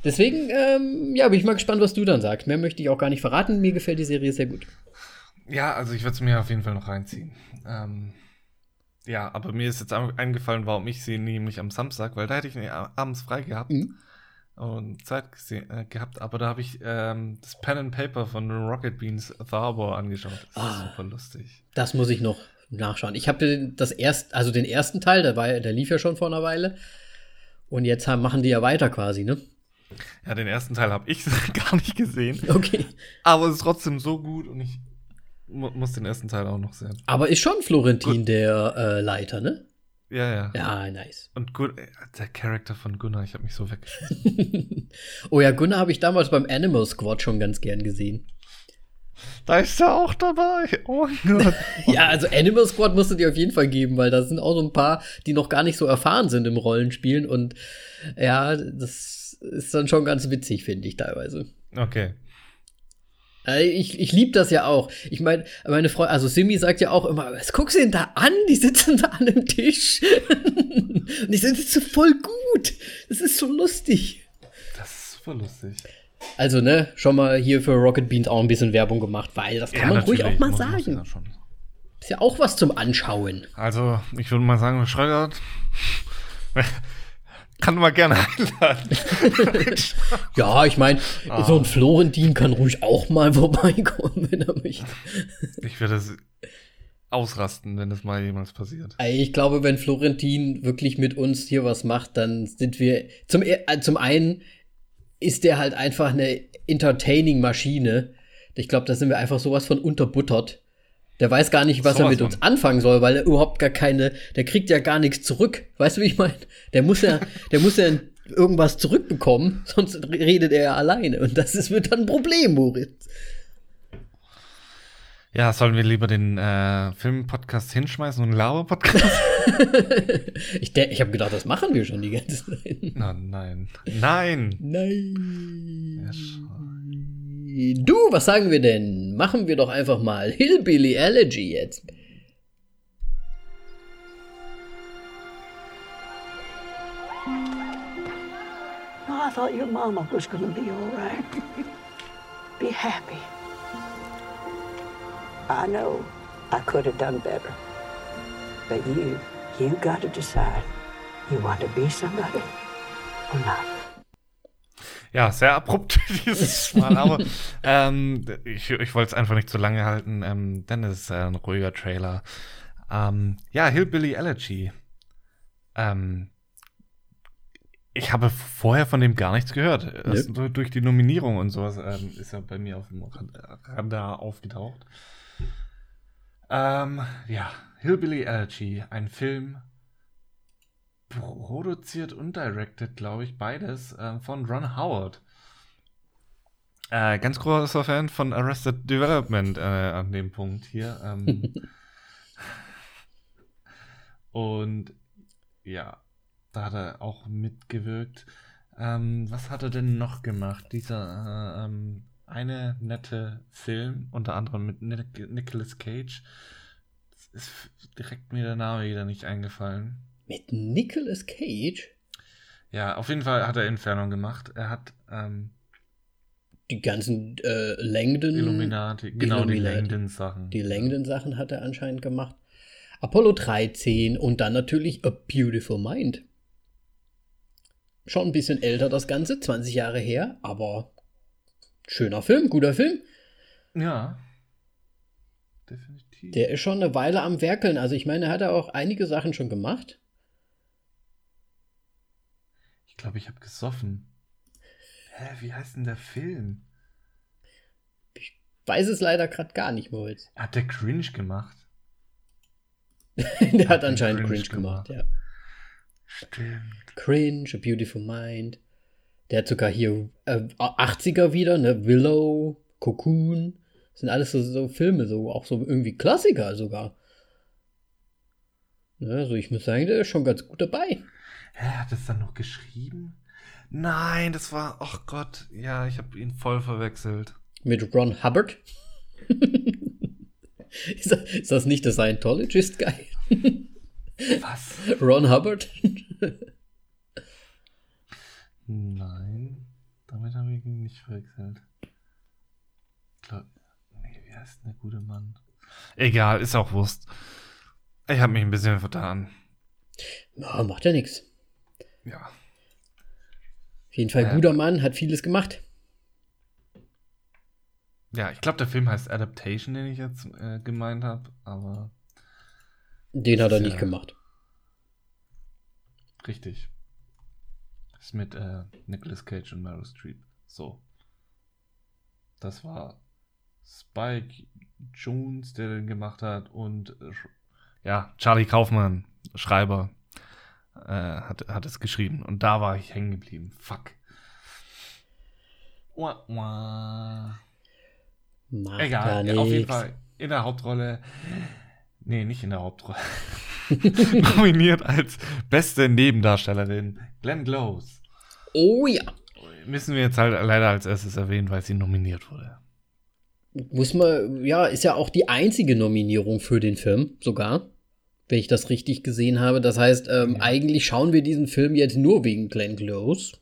Deswegen, ähm, ja, bin ich mal gespannt, was du dann sagst. Mehr möchte ich auch gar nicht verraten. Mir gefällt die Serie sehr gut. Ja, also ich würde es mir auf jeden Fall noch reinziehen. Ähm, ja, aber mir ist jetzt eingefallen, warum ich sie nämlich am Samstag, weil da hätte ich abends frei gehabt. Mhm und Zeit gesehen, äh, gehabt, aber da habe ich ähm, das Pen and Paper von Rocket Beans Tharbor angeschaut. Das ist ah, super lustig. Das muss ich noch nachschauen. Ich habe das erst, also den ersten Teil, der, war, der lief ja schon vor einer Weile. Und jetzt haben, machen die ja weiter quasi, ne? Ja, den ersten Teil habe ich gar nicht gesehen. Okay. Aber es ist trotzdem so gut und ich mu muss den ersten Teil auch noch sehen. Aber ist schon Florentin gut. der äh, Leiter, ne? Ja, ja. Ja, nice. Und Gun der Charakter von Gunnar, ich habe mich so weggeschmissen. oh ja, Gunnar habe ich damals beim Animal Squad schon ganz gern gesehen. Da ist er auch dabei. Oh Gott. ja, also Animal Squad musst du dir auf jeden Fall geben, weil da sind auch so ein paar, die noch gar nicht so erfahren sind im Rollenspielen. Und ja, das ist dann schon ganz witzig, finde ich teilweise. Okay. Äh, ich, ich liebe das ja auch. Ich meine, meine Frau, also Simi sagt ja auch immer, was guckst du denn da an? Die sitzen da an dem Tisch. Und das ist so voll gut. Das ist so lustig. Das ist voll lustig. Also, ne, schon mal hier für Rocket Beans auch ein bisschen Werbung gemacht, weil das kann ja, man ruhig auch mal sagen. Ist ja auch was zum Anschauen. Also, ich würde mal sagen, Schrögert, kann man gerne einladen. ja, ich meine, ah. so ein Florentin kann ruhig auch mal vorbeikommen, wenn er möchte. Ich werde ausrasten, wenn das mal jemals passiert. Ich glaube, wenn Florentin wirklich mit uns hier was macht, dann sind wir zum, äh, zum einen ist der halt einfach eine entertaining Maschine. Ich glaube, da sind wir einfach sowas von unterbuttert. Der weiß gar nicht, was so er mit uns anfangen soll, weil er überhaupt gar keine, der kriegt ja gar nichts zurück. Weißt du, wie ich meine? Der muss ja, der muss ja irgendwas zurückbekommen, sonst redet er ja alleine. Und das ist, wird dann ein Problem, Moritz. Ja, sollen wir lieber den äh, Film-Podcast hinschmeißen und einen Laber-Podcast? ich ich habe gedacht, das machen wir schon die ganze Zeit. Na, nein. Nein. Nein. Ja, Du, was sagen wir denn? Machen wir doch einfach mal Hillbilly Allergy jetzt. No, I thought your mama was gonna be all right. be happy. I know I could have done better. But you, you got to decide. You want to be somebody or not. Ja, sehr abrupt dieses Mal, aber ähm, ich, ich wollte es einfach nicht zu lange halten, ähm, denn es ist ein ruhiger Trailer. Ähm, ja, Hillbilly Elegy. Ähm, ich habe vorher von dem gar nichts gehört. Erst durch, durch die Nominierung und sowas ähm, ist er bei mir auf dem Radar aufgetaucht. Ähm, ja, Hillbilly Elegy, ein Film produziert und directed, glaube ich, beides äh, von Ron Howard. Äh, ganz großer Fan von Arrested Development äh, an dem Punkt hier. Ähm. und ja, da hat er auch mitgewirkt. Ähm, was hat er denn noch gemacht? Dieser äh, ähm, eine nette Film, unter anderem mit Nic Nicolas Cage. Das ist direkt mir der Name wieder nicht eingefallen. Mit Nicolas Cage? Ja, auf jeden Fall hat er Entfernung gemacht. Er hat ähm, die ganzen äh, Langdon. Illuminati, genau, Illuminati. die Langdon-Sachen. Die Langdon-Sachen hat er anscheinend gemacht. Apollo 13 und dann natürlich A Beautiful Mind. Schon ein bisschen älter das Ganze, 20 Jahre her, aber schöner Film, guter Film. Ja. Definitiv. Der ist schon eine Weile am Werkeln. Also ich meine, er hat ja auch einige Sachen schon gemacht. Ich glaube, ich habe gesoffen. Hä, wie heißt denn der Film? Ich weiß es leider gerade gar nicht, Moritz. Hat der Cringe gemacht? der hat den anscheinend Cringe Cringe gemacht, gemacht. ja. Stimmt. Cringe, A Beautiful Mind. Der hat sogar hier äh, 80er wieder, ne? Willow, Cocoon. Das sind alles so, so Filme, so auch so irgendwie Klassiker sogar. Ne, also ich muss sagen, der ist schon ganz gut dabei. Hä, hat das dann noch geschrieben? Nein, das war, ach Gott, ja, ich habe ihn voll verwechselt. Mit Ron Hubbard. ist, das, ist das nicht der Scientologist-Guy? Was? Ron Hubbard? Nein, damit habe ich ihn nicht verwechselt. Glaub, nee, wie heißt denn der gute Mann? Egal, ist auch Wurst. Ich habe mich ein bisschen vertan. Ja, macht ja nichts. Ja. Auf jeden Fall Ja. guter Mann, hat vieles gemacht. Ja, ich glaube, der Film heißt Adaptation, den ich jetzt äh, gemeint habe, aber Den hat er Ja. nicht gemacht. richtig. Ist mit äh, Nicolas Cage und Meryl Streep. So. Das war Spike Jones, der den gemacht hat, und äh, ja, Charlie Kaufmann, Schreiber, äh, hat, hat es geschrieben. Und da war ich hängen geblieben. Fuck. Wah, wah. Macht Egal, auf jeden. Fall in der Hauptrolle. Nee, nicht in der Hauptrolle. Nominiert als beste Nebendarstellerin Glenn Close. Oh ja. Müssen wir jetzt halt leider als erstes erwähnen, weil sie nominiert wurde. Muss man, ja, ist ja auch die einzige Nominierung für den Film, sogar. Wenn ich das richtig gesehen habe. Das heißt, ähm, Ja. eigentlich schauen wir diesen Film jetzt nur wegen Glenn Close.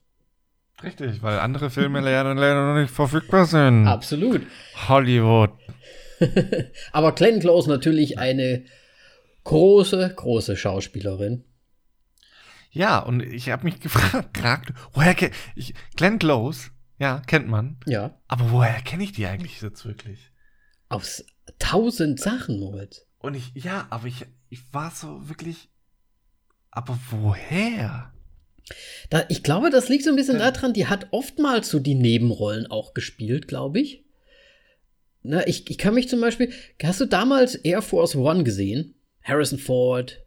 Richtig, weil andere Filme leider, leider noch nicht verfügbar sind. Absolut. Hollywood. Aber Glenn Close natürlich eine große, große Schauspielerin. Ja, und ich habe mich gefragt, woher kennt ich Glenn Close? Ja, kennt man. Ja. Aber woher kenne ich die eigentlich jetzt wirklich? Aus tausend Sachen, Moritz. Und ich, ja, aber ich, ich war so wirklich. Aber woher? Da, ich glaube, das liegt so ein bisschen Ja. daran, die hat oftmals so die Nebenrollen auch gespielt, glaube ich. Na, ich, ich kann mich zum Beispiel. Hast du damals Air Force One gesehen? Harrison Ford.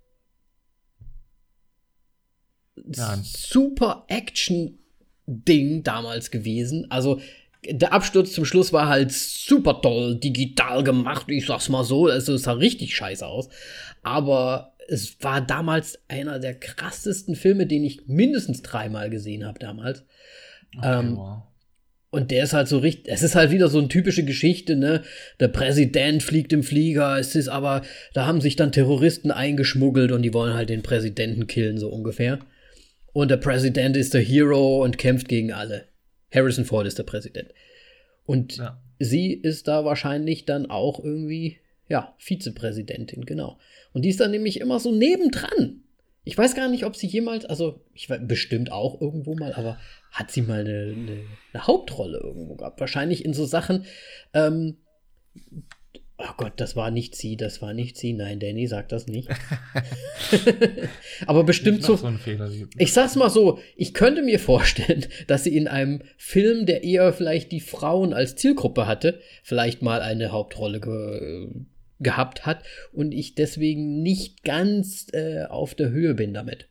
Nein. Super Action-Ding damals gewesen. Also, der Absturz zum Schluss war halt super toll, digital gemacht, ich sag's mal so. Also, es sah richtig scheiße aus. Aber es war damals einer der krassesten Filme, den ich mindestens dreimal gesehen habe damals. Okay, Ähm, wow. Und der ist halt so richtig, es ist halt wieder so eine typische Geschichte, ne? Der Präsident fliegt im Flieger, es ist aber, da haben sich dann Terroristen eingeschmuggelt und die wollen halt den Präsidenten killen, so ungefähr. Und der Präsident ist der Hero und kämpft gegen alle. Harrison Ford ist der Präsident. Und Ja. sie ist da wahrscheinlich dann auch irgendwie, ja, Vizepräsidentin, genau. Und die ist dann nämlich immer so nebendran. Ich weiß gar nicht, ob sie jemals, also ich weiß bestimmt auch irgendwo mal, aber hat sie mal eine, eine, eine Hauptrolle irgendwo gehabt? Wahrscheinlich in so Sachen, ähm, oh Gott, das war nicht sie, das war nicht sie. Nein, Danny sagt das nicht. aber bestimmt so, so ich sag's mal so, ich könnte mir vorstellen, dass sie in einem Film, der eher vielleicht die Frauen als Zielgruppe hatte, vielleicht mal eine Hauptrolle ge gehabt hat und ich deswegen nicht ganz äh, auf der Höhe bin damit.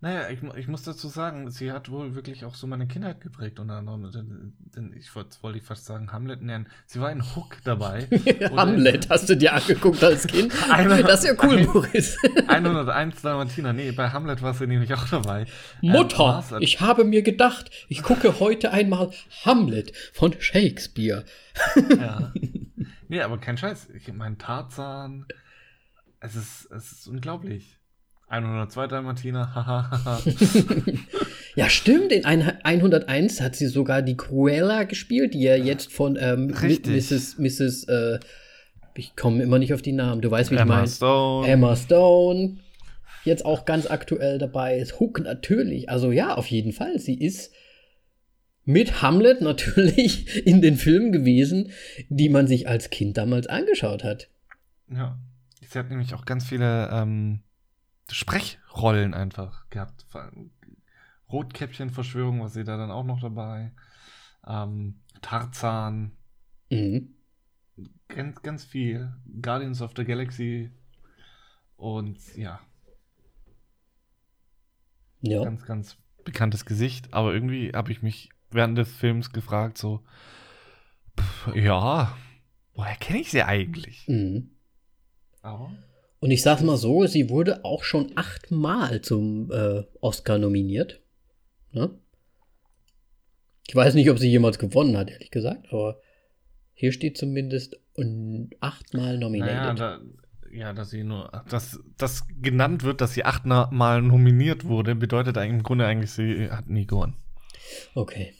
Naja, ich, ich muss dazu sagen, sie hat wohl wirklich auch so meine Kindheit geprägt unter anderem. Denn, denn ich wollte wollte ich fast sagen, Hamlet nennen. Sie war in Hook dabei. Hamlet hast du dir angeguckt als Kind? Einer- das ist ja cool, Boris. 101 Dalmatiner. Nee, bei Hamlet war sie nämlich auch dabei. Ähm, Mutter, war's- ich habe mir gedacht, ich gucke heute einmal Hamlet von Shakespeare. Ja. Nee, aber kein Scheiß. Ich meine, Tarzan. Es ist, es ist unglaublich. 102 Dalmatiner, haha, haha. Ja, stimmt. In ein- 101 hat sie sogar die Cruella gespielt, die ja jetzt von ähm. Mrs. Mrs. Äh, ich komme immer nicht auf die Namen. Du weißt, wie ich Emma meine. Stone. Emma Stone. Jetzt auch ganz aktuell dabei ist. Hook natürlich. Also ja, auf jeden Fall. Sie ist mit Hamlet natürlich in den Filmen gewesen, die man sich als Kind damals angeschaut hat. Ja. Sie hat nämlich auch ganz viele ähm, Sprechrollen einfach gehabt. Rotkäppchen-Verschwörung war sie da dann auch noch dabei. Ähm, Tarzan. Mhm. ganz, ganz viel. Guardians of the Galaxy und ja, Ja. ganz, ganz bekanntes Gesicht. Aber irgendwie habe ich mich während des Films gefragt, so, pff, ja, woher kenne ich sie eigentlich? Mhm. Aber Und ich sag's mal so, sie wurde auch schon achtmal zum äh, Oscar nominiert. Ne? Ich weiß nicht, ob sie jemals gewonnen hat, ehrlich gesagt, aber hier steht zumindest achtmal naja, nominated. da, ja, dass sie nur, dass das genannt wird, dass sie achtmal nominiert wurde, bedeutet im Grunde eigentlich, sie hat nie gewonnen. Okay.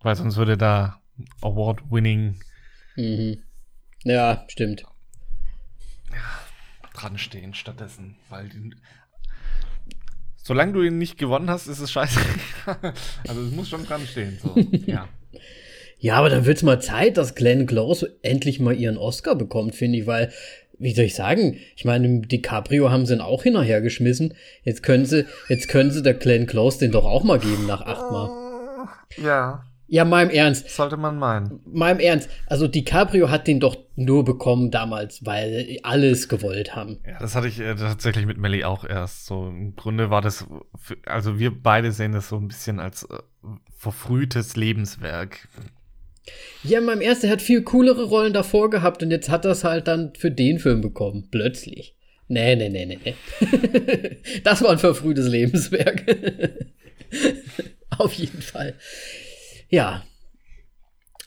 Weil sonst würde da Award-Winning Mhm. Ja, stimmt. dran stehen stattdessen. Weil die, solange du ihn nicht gewonnen hast, ist es scheiße. also es muss schon dran stehen. So. ja. Ja, aber dann wird's mal Zeit, dass Glenn Close endlich mal ihren Oscar bekommt, finde ich, weil, wie soll ich sagen, ich meine, DiCaprio haben sie ihn auch hinterhergeschmissen. Jetzt können sie, jetzt können sie der Glenn Close den doch auch mal geben nach achtmal. Ja, Ja, mal im Ernst, sollte man meinen. im Ernst. Also DiCaprio hat den doch nur bekommen damals, weil alles gewollt haben. Ja, das hatte ich äh, tatsächlich mit Melly auch erst. So im Grunde war das, für, also wir beide sehen das so ein bisschen als äh, verfrühtes Lebenswerk. Ja, mal im Ernst, er hat viel coolere Rollen davor gehabt und jetzt hat er es halt dann für den Film bekommen. Plötzlich. Nee, nee, nee, nee, nee. das war ein verfrühtes Lebenswerk. Auf jeden Fall. Ja,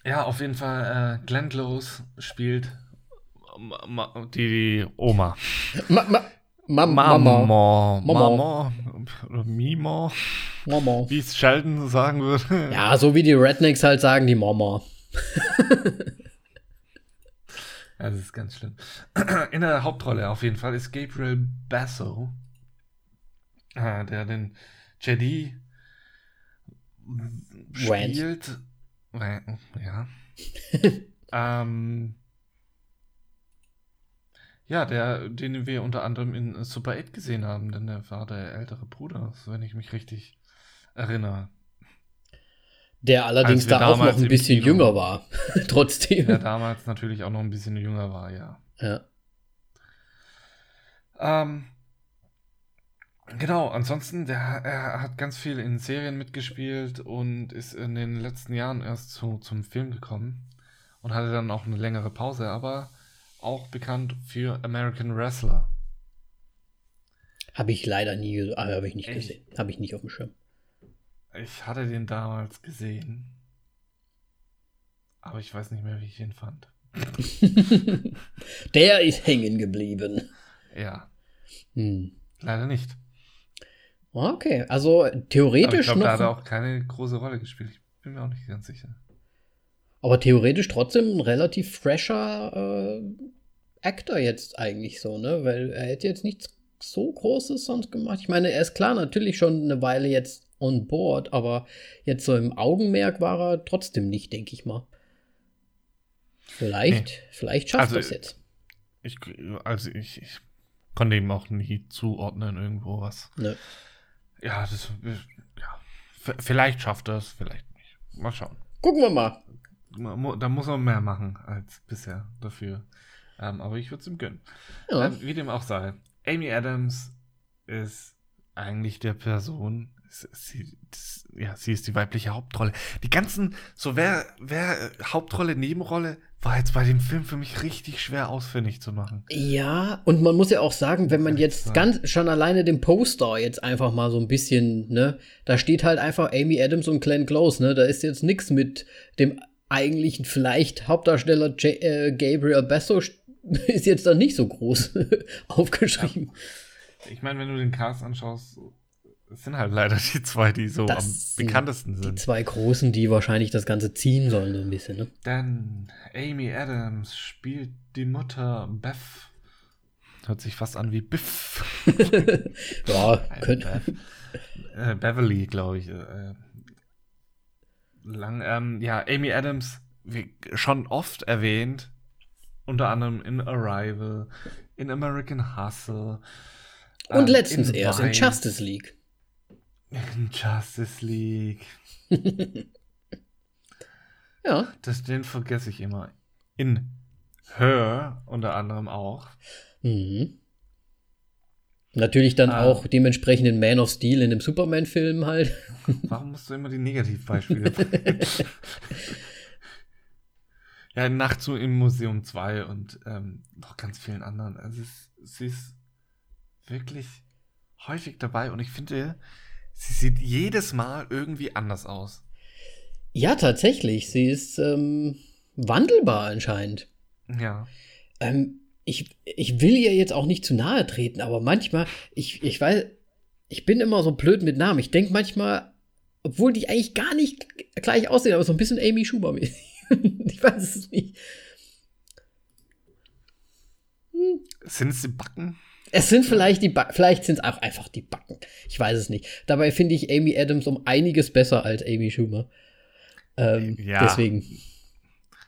Ja, auf jeden Fall, äh, Glenn Close spielt ma, die, die Oma. Ma ma ma Mama. Mama. Mama. Mima. Mama. Wie es Sheldon sagen würde. Ja, so wie die Rednecks halt sagen, die Mama. Ja, das ist ganz schlimm. In der Hauptrolle auf jeden Fall ist Gabriel Basso, äh, der den Rand. spielt. Ran- Ja. ähm, ja, der, den wir unter anderem in Super 8 gesehen haben, denn der war der ältere Bruder, wenn ich mich richtig erinnere. Der allerdings da auch noch ein bisschen Kino- jünger war. Trotzdem. Der damals natürlich auch noch ein bisschen jünger war, ja. Ja. Ähm, genau, ansonsten, der, er hat ganz viel in Serien mitgespielt und ist in den letzten Jahren erst zu, zum Film gekommen und hatte dann auch eine längere Pause, aber auch bekannt für American Wrestler. Habe ich leider nie, äh, habe ich nicht Echt? gesehen. Habe ich nicht auf dem Schirm. Ich hatte den damals gesehen, aber ich weiß nicht mehr, wie ich ihn fand. Der ist hängen geblieben. Ja, Hm. leider nicht. Okay, also Aber ich theoretisch glaube, da hat er auch keine große Rolle gespielt. Ich bin mir auch nicht ganz sicher. Aber theoretisch trotzdem ein relativ fresher äh, Actor jetzt eigentlich so, ne? Weil er hätte jetzt nichts so Großes sonst gemacht. Ich meine, er ist klar natürlich schon eine Weile jetzt on board, aber jetzt so im Augenmerk war er trotzdem nicht, denke ich mal. Vielleicht, vielleicht schafft Also, er es jetzt. Ich, also ich, ich konnte ihm auch nie zuordnen irgendwo was. Ne. Ja, das, ja. Vielleicht schafft er es, vielleicht nicht. Mal schauen. Gucken wir mal. Da muss er mehr machen als bisher dafür. Ähm, aber ich würde es ihm gönnen. Ja. Ähm, wie dem auch sei. Amy Adams ist eigentlich der Person. Sie, das, ja, sie ist die weibliche Hauptrolle. Die ganzen, so wer, wer äh, Hauptrolle, Nebenrolle, war jetzt bei dem Film für mich richtig schwer ausfindig zu machen. Ja, und man muss ja auch sagen, wenn man jetzt ganz schon alleine den Poster jetzt einfach mal so ein bisschen, ne, da steht halt einfach Amy Adams und Glenn Close, ne, da ist jetzt nichts mit dem eigentlichen vielleicht Hauptdarsteller J äh, Gabriel Basso ist jetzt dann nicht so groß aufgeschrieben. Ich meine, wenn du den Cast anschaust, es sind halt leider die zwei, die so Das am sind bekanntesten Die sind. zwei Großen, die wahrscheinlich das Ganze ziehen sollen, so ein bisschen, ne? Denn Amy Adams spielt die Mutter Beth. Hört sich fast an wie Biff. Ja, könnte. Beth. Äh, Beverly, glaube ich. Äh, lang, ähm, ja, Amy Adams, wie schon oft erwähnt, unter anderem in Arrival, in American Hustle. Und ähm, letztens erst in Vice, Justice League. In Justice League. Ja, Das, den vergesse ich immer. In Her unter anderem auch. Mhm. Natürlich dann Ah. auch dementsprechend in Man of Steel in dem Superman-Film halt. Warum musst du immer die Negativbeispiele bringen? ja, Nacht zu im Museum 2 und ähm, noch ganz vielen anderen. Also sie ist wirklich häufig dabei und ich finde, sie sieht jedes Mal irgendwie anders aus. Ja, tatsächlich. Sie ist ähm, wandelbar anscheinend. Ja. Ähm, ich, ich will ihr jetzt auch nicht zu nahe treten, aber manchmal, ich, ich weiß, ich bin immer so blöd mit Namen. Ich denke manchmal, obwohl die eigentlich gar nicht gleich aussehen, aber so ein bisschen Amy Schumer-mäßig. ich weiß es nicht. Sind es die Backen? Es sind vielleicht die ba vielleicht sind es auch einfach die Backen. Ich weiß es nicht. Dabei finde ich Amy Adams um einiges besser als Amy Schumer. Ähm, Ja. Deswegen.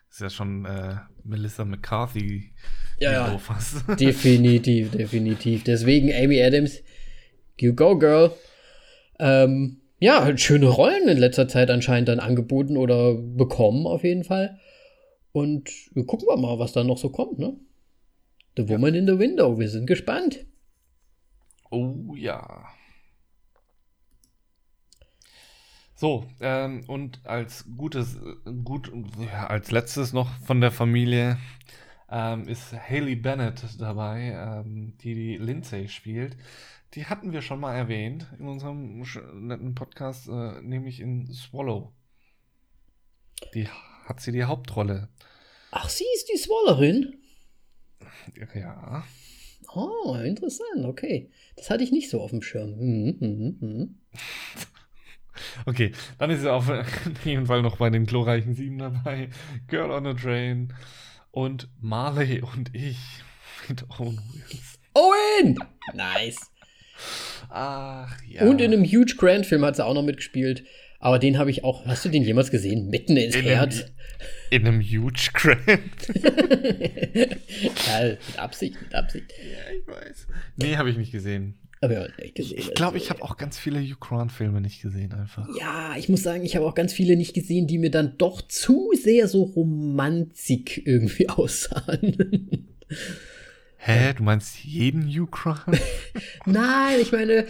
Ist ja schon äh, Melissa McCarthy. Ja, ja. Niveau fast. Definitiv, definitiv. Deswegen Amy Adams, you go, girl. Ähm, ja, halt schöne Rollen in letzter Zeit anscheinend dann angeboten oder bekommen auf jeden Fall. Und gucken wir mal, was da noch so kommt, ne? The Woman in the Window, wir sind gespannt. Oh ja. So, ähm, und als gutes, äh, gut, ja, als letztes noch von der Familie ähm, ist Haley Bennett dabei, ähm, die die Lindsay spielt. Die hatten wir schon mal erwähnt in unserem netten Podcast, äh, nämlich in Swallow. Die hat sie die Hauptrolle. Ach, sie ist die Swallerin? Ja. Oh, interessant, okay. Das hatte ich nicht so auf dem Schirm. Mhm, mhm, mhm. Okay, dann ist sie auf jeden Fall noch bei den glorreichen Sieben dabei. Girl on a Train und Marley und ich mit Owen Wilson. Owen! Nice. Ach ja. Und in einem Huge Grant Film hat sie auch noch mitgespielt. Aber den habe ich auch. Hast du den jemals gesehen? Mitten ins In Herz. einem, in einem Huge Grant. Geil, mit Absicht, mit Absicht. ja, ich weiß. Nee, habe ich nicht gesehen. Aber ja, nicht gesehen. Ich glaube, also, ich habe auch ganz viele Hugh Grant-Filme nicht gesehen, einfach. Ja, ich muss sagen, ich habe auch ganz viele nicht gesehen, die mir dann doch zu sehr so romanzig irgendwie aussahen. Hä, du meinst jeden Grant? Nein, ich meine,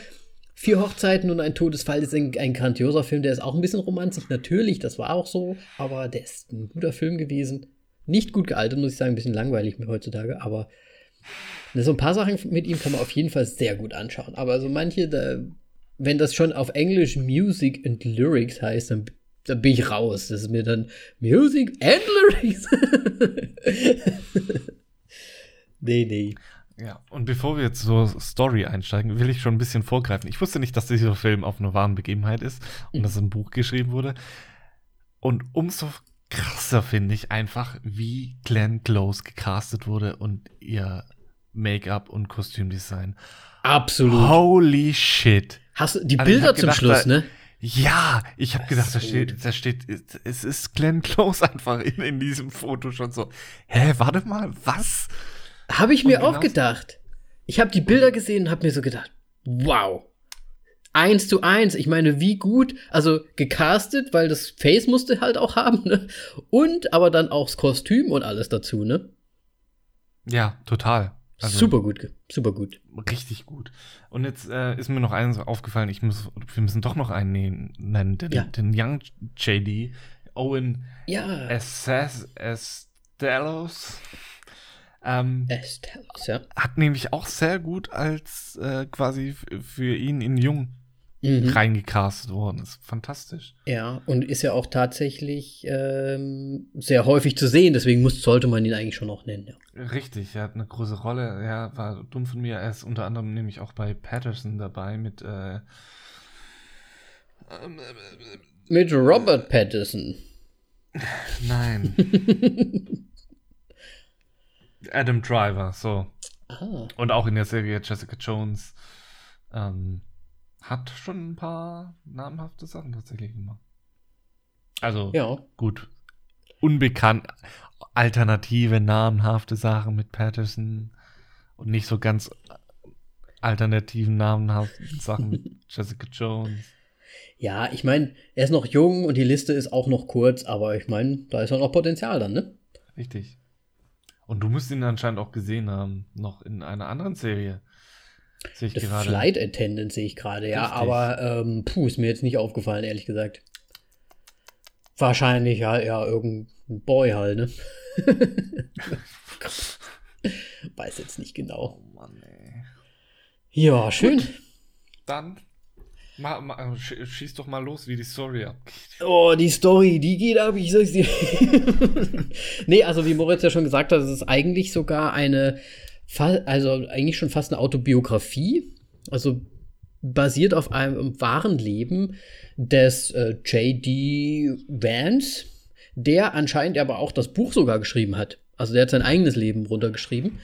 Vier Hochzeiten und ein Todesfall ist ein, ein grandioser Film, der ist auch ein bisschen romantisch, natürlich, das war auch so, aber der ist ein guter Film gewesen. Nicht gut gealtert, muss ich sagen, ein bisschen langweilig mir heutzutage, aber so ein paar Sachen mit ihm kann man auf jeden Fall sehr gut anschauen. Aber so manche, da, wenn das schon auf Englisch Music and Lyrics heißt, dann, dann bin ich raus. Das ist mir dann Music and Lyrics. nee, nee. Ja, und bevor wir jetzt zur Story einsteigen, will ich schon ein bisschen vorgreifen. Ich wusste nicht, dass dieser Film auf einer wahren Begebenheit ist und dass ein Buch geschrieben wurde. Und umso krasser finde ich einfach, wie Glenn Close gecastet wurde und ihr Make-up und Kostümdesign. Absolut. Holy shit. Hast du die Also Bilder hab zum gedacht, Schluss, da- ne? Ja, ich habe gedacht, da steht, da steht, es ist Glenn Close einfach in, in diesem Foto schon so. Hä, warte mal, was? Habe ich mir Und auch gedacht. Ich habe die Bilder gesehen und habe mir so gedacht, wow. Eins zu eins. Ich meine, wie gut, also gecastet, weil das Face musste halt auch haben, ne? Und aber dann auch das Kostüm und alles dazu, ne? Ja, total. Also- super gut, super gut. Richtig gut. Und jetzt äh, ist mir noch eins aufgefallen, ich muss, wir müssen doch noch einen nehmen- nennen, den, Ja. den Young JD, Owen Ja. Assas Estelos. Ähm, Estelos, ja. hat nämlich auch sehr gut als äh, quasi für ihn in Jung Mhm. reingecastet worden. ist fantastisch. Ja, und ist ja auch tatsächlich ähm, sehr häufig zu sehen, deswegen muss, sollte man ihn eigentlich schon noch nennen, ja. Richtig, er hat eine große Rolle. Ja, war dumm von mir. Er ist unter anderem nämlich auch bei Patterson dabei mit äh, ähm, äh, Mit Robert Pattinson. Nein. Adam Driver, so. Ah, Und auch in der Serie Jessica Jones. Ähm, hat schon ein paar namhafte Sachen tatsächlich gemacht. Also, ja. gut. Unbekannt, alternative, namhafte Sachen mit Patterson. Und nicht so ganz alternativen, namhaften Sachen mit Jessica Jones. Ja, ich meine, er ist noch jung und die Liste ist auch noch kurz, aber ich meine, da ist ja noch Potenzial dann, ne? Richtig. Und du musst ihn anscheinend auch gesehen haben, noch in einer anderen Serie. Sehe ich The gerade. Flight Attendant sehe ich gerade, ja, Richtig. aber ähm, puh, ist mir jetzt nicht aufgefallen, ehrlich gesagt. Wahrscheinlich ja, ja, irgendein Boy halt, ne? Weiß jetzt nicht genau. Oh Mann, ey. Ja, schön. Gut. Dann Ma, ma, schieß doch mal los, wie die Story abgeht. Oh, die Story, die geht ab, ich sag's dir. nee, also wie Moritz ja schon gesagt hat, es ist eigentlich sogar eine, also eigentlich schon fast eine Autobiografie. Also basiert auf einem wahren Leben des äh, J.D. Vance, der anscheinend aber auch das Buch sogar geschrieben hat. Also der hat sein eigenes Leben runtergeschrieben.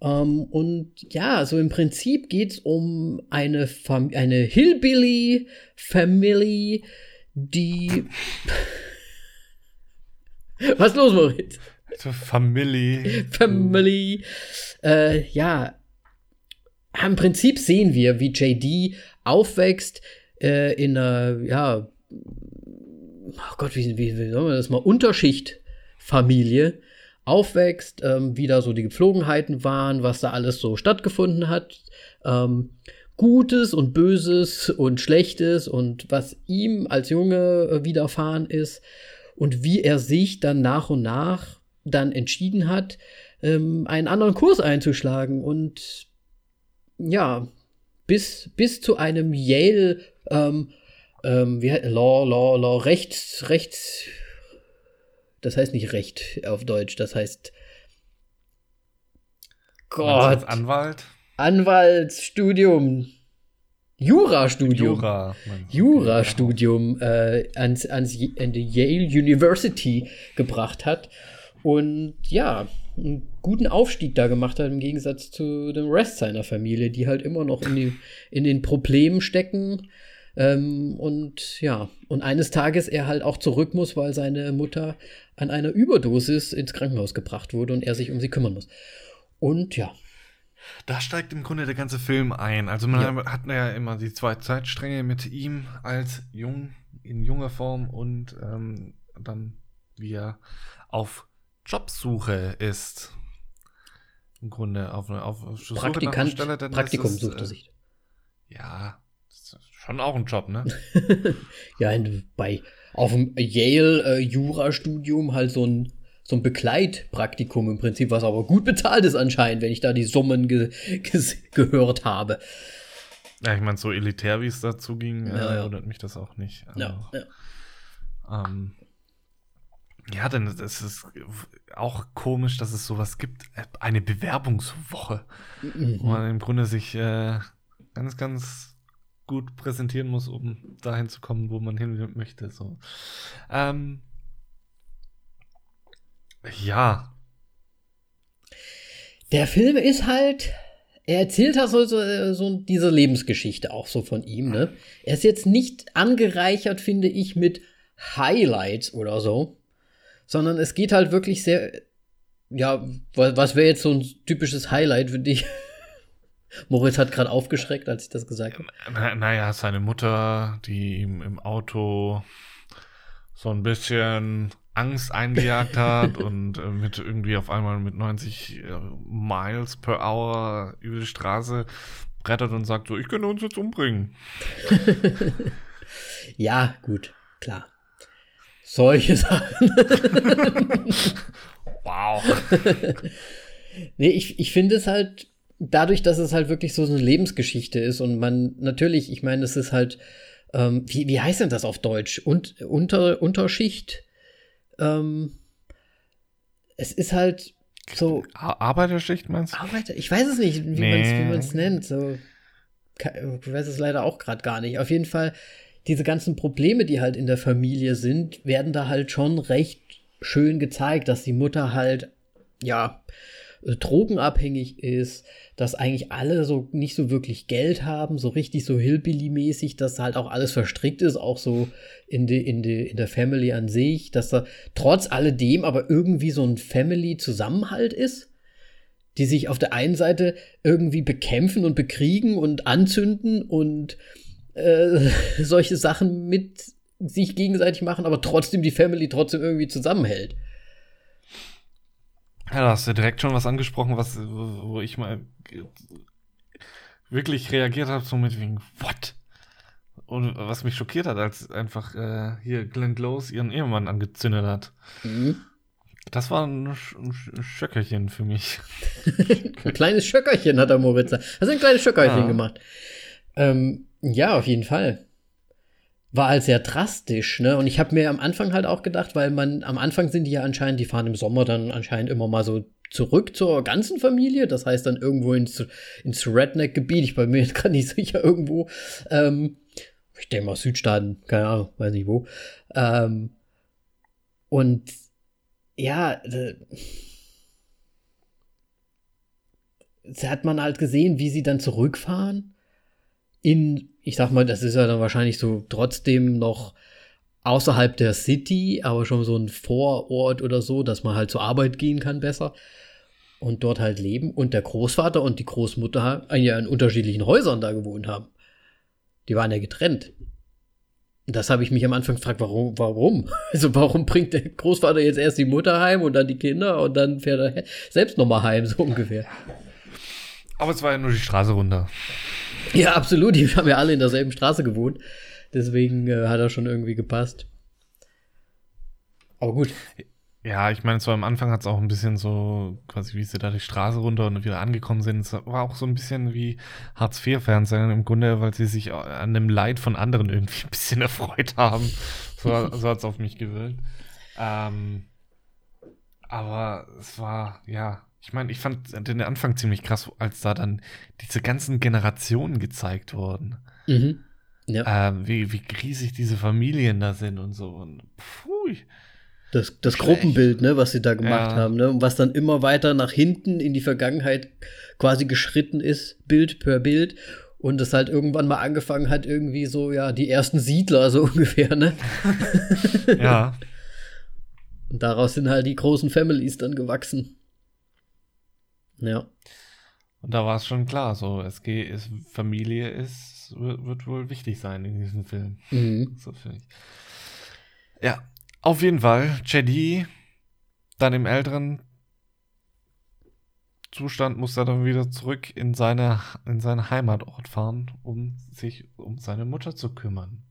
Ähm, und ja, so im Prinzip geht es um eine, Fam eine Hillbilly-Family, die. Was los, Moritz? Family. Family. Äh, ja. Im Prinzip sehen wir, wie JD aufwächst äh, in einer, ja, oh Gott, wie, wie, wie soll man das mal, Unterschichtfamilie aufwächst, ähm, wie da so die Gepflogenheiten waren, was da alles so stattgefunden hat. Ähm, Gutes und Böses und Schlechtes und was ihm als Junge äh, widerfahren ist und wie er sich dann nach und nach dann entschieden hat, ähm, einen anderen Kurs einzuschlagen und ja, bis, bis zu einem Yale ähm, ähm, wie, Law, Law, Law, Rechts, Rechts, das heißt nicht Recht auf Deutsch, das heißt Gott. Anwalt? Anwaltsstudium. Jurastudium. Jura. Jurastudium äh, ans, ans an die Yale University gebracht hat. Und ja, einen guten Aufstieg da gemacht hat, im Gegensatz zu dem Rest seiner Familie, die halt immer noch in, die, in den Problemen stecken ähm, und ja, und eines Tages er halt auch zurück muss, weil seine Mutter an einer Überdosis ins Krankenhaus gebracht wurde und er sich um sie kümmern muss. Und ja. Da steigt im Grunde der ganze Film ein. Also man ja. hat ja immer die zwei Zeitstränge mit ihm als jung, in junger Form und ähm, dann wie er auf Jobsuche ist. Im Grunde auf eine auf Praktikant, Stelle. Praktikum ist, sucht er äh, sich. Ja, Schon auch ein Job, ne? ja, bei auf dem Yale-Jura-Studium äh, halt so ein, so ein Begleitpraktikum im Prinzip, was aber gut bezahlt ist anscheinend, wenn ich da die Summen ge gehört habe. Ja, ich meine, so elitär, wie es dazu ging, äh, ja, ja. wundert mich das auch nicht. Ja, ja. Ähm, ja, denn es ist auch komisch, dass es sowas gibt. Eine Bewerbungswoche, mhm. wo man im Grunde sich äh, ganz, ganz gut präsentieren muss, um dahin zu kommen, wo man hin möchte. So. Ähm, ja. Der Film ist halt, er erzählt halt so, so, so, diese Lebensgeschichte auch so von ihm, ne? Er ist jetzt nicht angereichert, finde ich, mit Highlights oder so, sondern es geht halt wirklich sehr, ja, was wäre jetzt so ein typisches Highlight für dich? Moritz hat gerade aufgeschreckt, als ich das gesagt habe. Na, naja, seine Mutter, die ihm im Auto so ein bisschen Angst eingejagt hat und äh, mit irgendwie auf einmal mit 90 äh, Miles per Hour über die Straße brettert und sagt so, ich könnte uns jetzt umbringen. ja, gut, klar. Solche Sachen. wow. nee, ich, ich finde es halt dadurch, dass es halt wirklich so eine Lebensgeschichte ist und man natürlich, ich meine, es ist halt, ähm, wie, wie heißt denn das auf Deutsch? Und, unter, Unterschicht? Ähm, es ist halt so. Arbeiterschicht meinst du? Arbeiter, ich weiß es nicht, wie nee. man es nennt. So, ich weiß es leider auch gerade gar nicht. Auf jeden Fall, diese ganzen Probleme, die halt in der Familie sind, werden da halt schon recht schön gezeigt, dass die Mutter halt, ja, äh, drogenabhängig ist, dass eigentlich alle so nicht so wirklich Geld haben, so richtig so Hillbilly-mäßig, dass halt auch alles verstrickt ist, auch so in, de, in, de, in der Family an sich, dass da trotz alledem aber irgendwie so ein Family-Zusammenhalt ist, die sich auf der einen Seite irgendwie bekämpfen und bekriegen und anzünden und äh, solche Sachen mit sich gegenseitig machen, aber trotzdem die Family trotzdem irgendwie zusammenhält. Ja, da hast du direkt schon was angesprochen, was, wo ich mal wirklich reagiert habe, so mit wegen, what? Und was mich schockiert hat, als einfach äh, hier Glenn Close ihren Ehemann angezündet hat. Mhm. Das war ein, Sch ein Schöckerchen für mich. ein kleines Schöckerchen hat der Moritz. Also ein kleines Schöckerchen ja. gemacht. Ähm, ja, auf jeden Fall. War halt sehr drastisch, ne? Und ich habe mir am Anfang halt auch gedacht, weil man, am Anfang sind die ja anscheinend, die fahren im Sommer dann anscheinend immer mal so zurück zur ganzen Familie. Das heißt dann irgendwo ins, ins Redneck-Gebiet. Ich bin mir jetzt gerade nicht sicher, irgendwo. Ähm, ich denke mal Südstaaten, keine Ahnung, weiß nicht wo. Ähm, und ja, äh, hat man halt gesehen, wie sie dann zurückfahren in, ich sag mal, das ist ja dann wahrscheinlich so trotzdem noch außerhalb der City, aber schon so ein Vorort oder so, dass man halt zur Arbeit gehen kann besser und dort halt leben und der Großvater und die Großmutter ja in unterschiedlichen Häusern da gewohnt haben. Die waren ja getrennt. Das habe ich mich am Anfang gefragt, warum, warum? Also warum bringt der Großvater jetzt erst die Mutter heim und dann die Kinder und dann fährt er selbst nochmal heim, so ungefähr. Aber es war ja nur die Straße runter. Ja, absolut. Die haben ja alle in derselben Straße gewohnt. Deswegen äh, hat er schon irgendwie gepasst. Aber gut. Ja, ich meine, so am Anfang hat es auch ein bisschen so, quasi wie sie da die Straße runter und wieder angekommen sind. Es war auch so ein bisschen wie Hartz-IV-Fernsehen im Grunde, weil sie sich an dem Leid von anderen irgendwie ein bisschen erfreut haben. So, so hat es auf mich gewirkt. Ähm, aber es war, ja, ich meine, ich fand den Anfang ziemlich krass, als da dann diese ganzen Generationen gezeigt wurden. Mhm. Ja. Ähm, wie, wie riesig diese Familien da sind und so. Und, pfui. Das, das Gruppenbild, ne, was sie da gemacht ja. haben, ne? Und was dann immer weiter nach hinten in die Vergangenheit quasi geschritten ist, Bild per Bild. Und es halt irgendwann mal angefangen hat, irgendwie so, ja, die ersten Siedler, so ungefähr, ne? ja. Und daraus sind halt die großen Families dann gewachsen. Ja. Und da war es schon klar, so, es geht, es, Familie ist, wird, wird, wohl wichtig sein in diesem Film. Mhm. So finde ich. Ja, auf jeden Fall, JD, dann im älteren Zustand muss er dann wieder zurück in seine, in seinen Heimatort fahren, um sich um seine Mutter zu kümmern.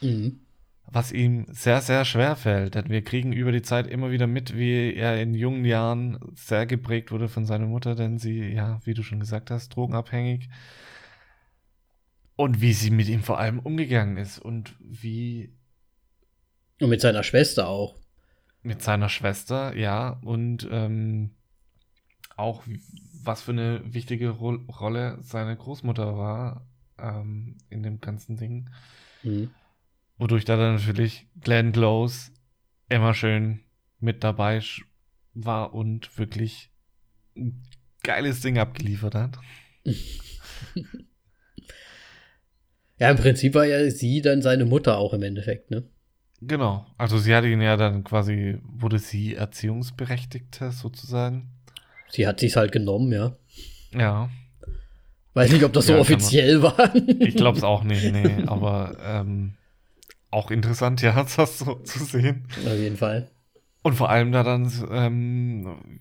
Mhm. Was ihm sehr, sehr schwer fällt, denn wir kriegen über die Zeit immer wieder mit, wie er in jungen Jahren sehr geprägt wurde von seiner Mutter, denn sie, ja, wie du schon gesagt hast, drogenabhängig. Und wie sie mit ihm vor allem umgegangen ist und wie und mit seiner Schwester auch. Mit seiner Schwester, ja. Und ähm, auch, was für eine wichtige Ro Rolle seine Großmutter war ähm, in dem ganzen Ding. Mhm. Wodurch da dann natürlich Glenn Close immer schön mit dabei war und wirklich ein geiles Ding abgeliefert hat. ja, im Prinzip war ja sie dann seine Mutter auch im Endeffekt, ne? Genau. Also sie hat ihn ja dann quasi, wurde sie Erziehungsberechtigte sozusagen. Sie hat sich's halt genommen, ja. Ja. Weiß nicht, ob das so offiziell man, war. ich glaube es auch nicht, nee. Aber ähm, auch interessant, ja, das so zu sehen. Auf jeden Fall. Und vor allem da dann ähm,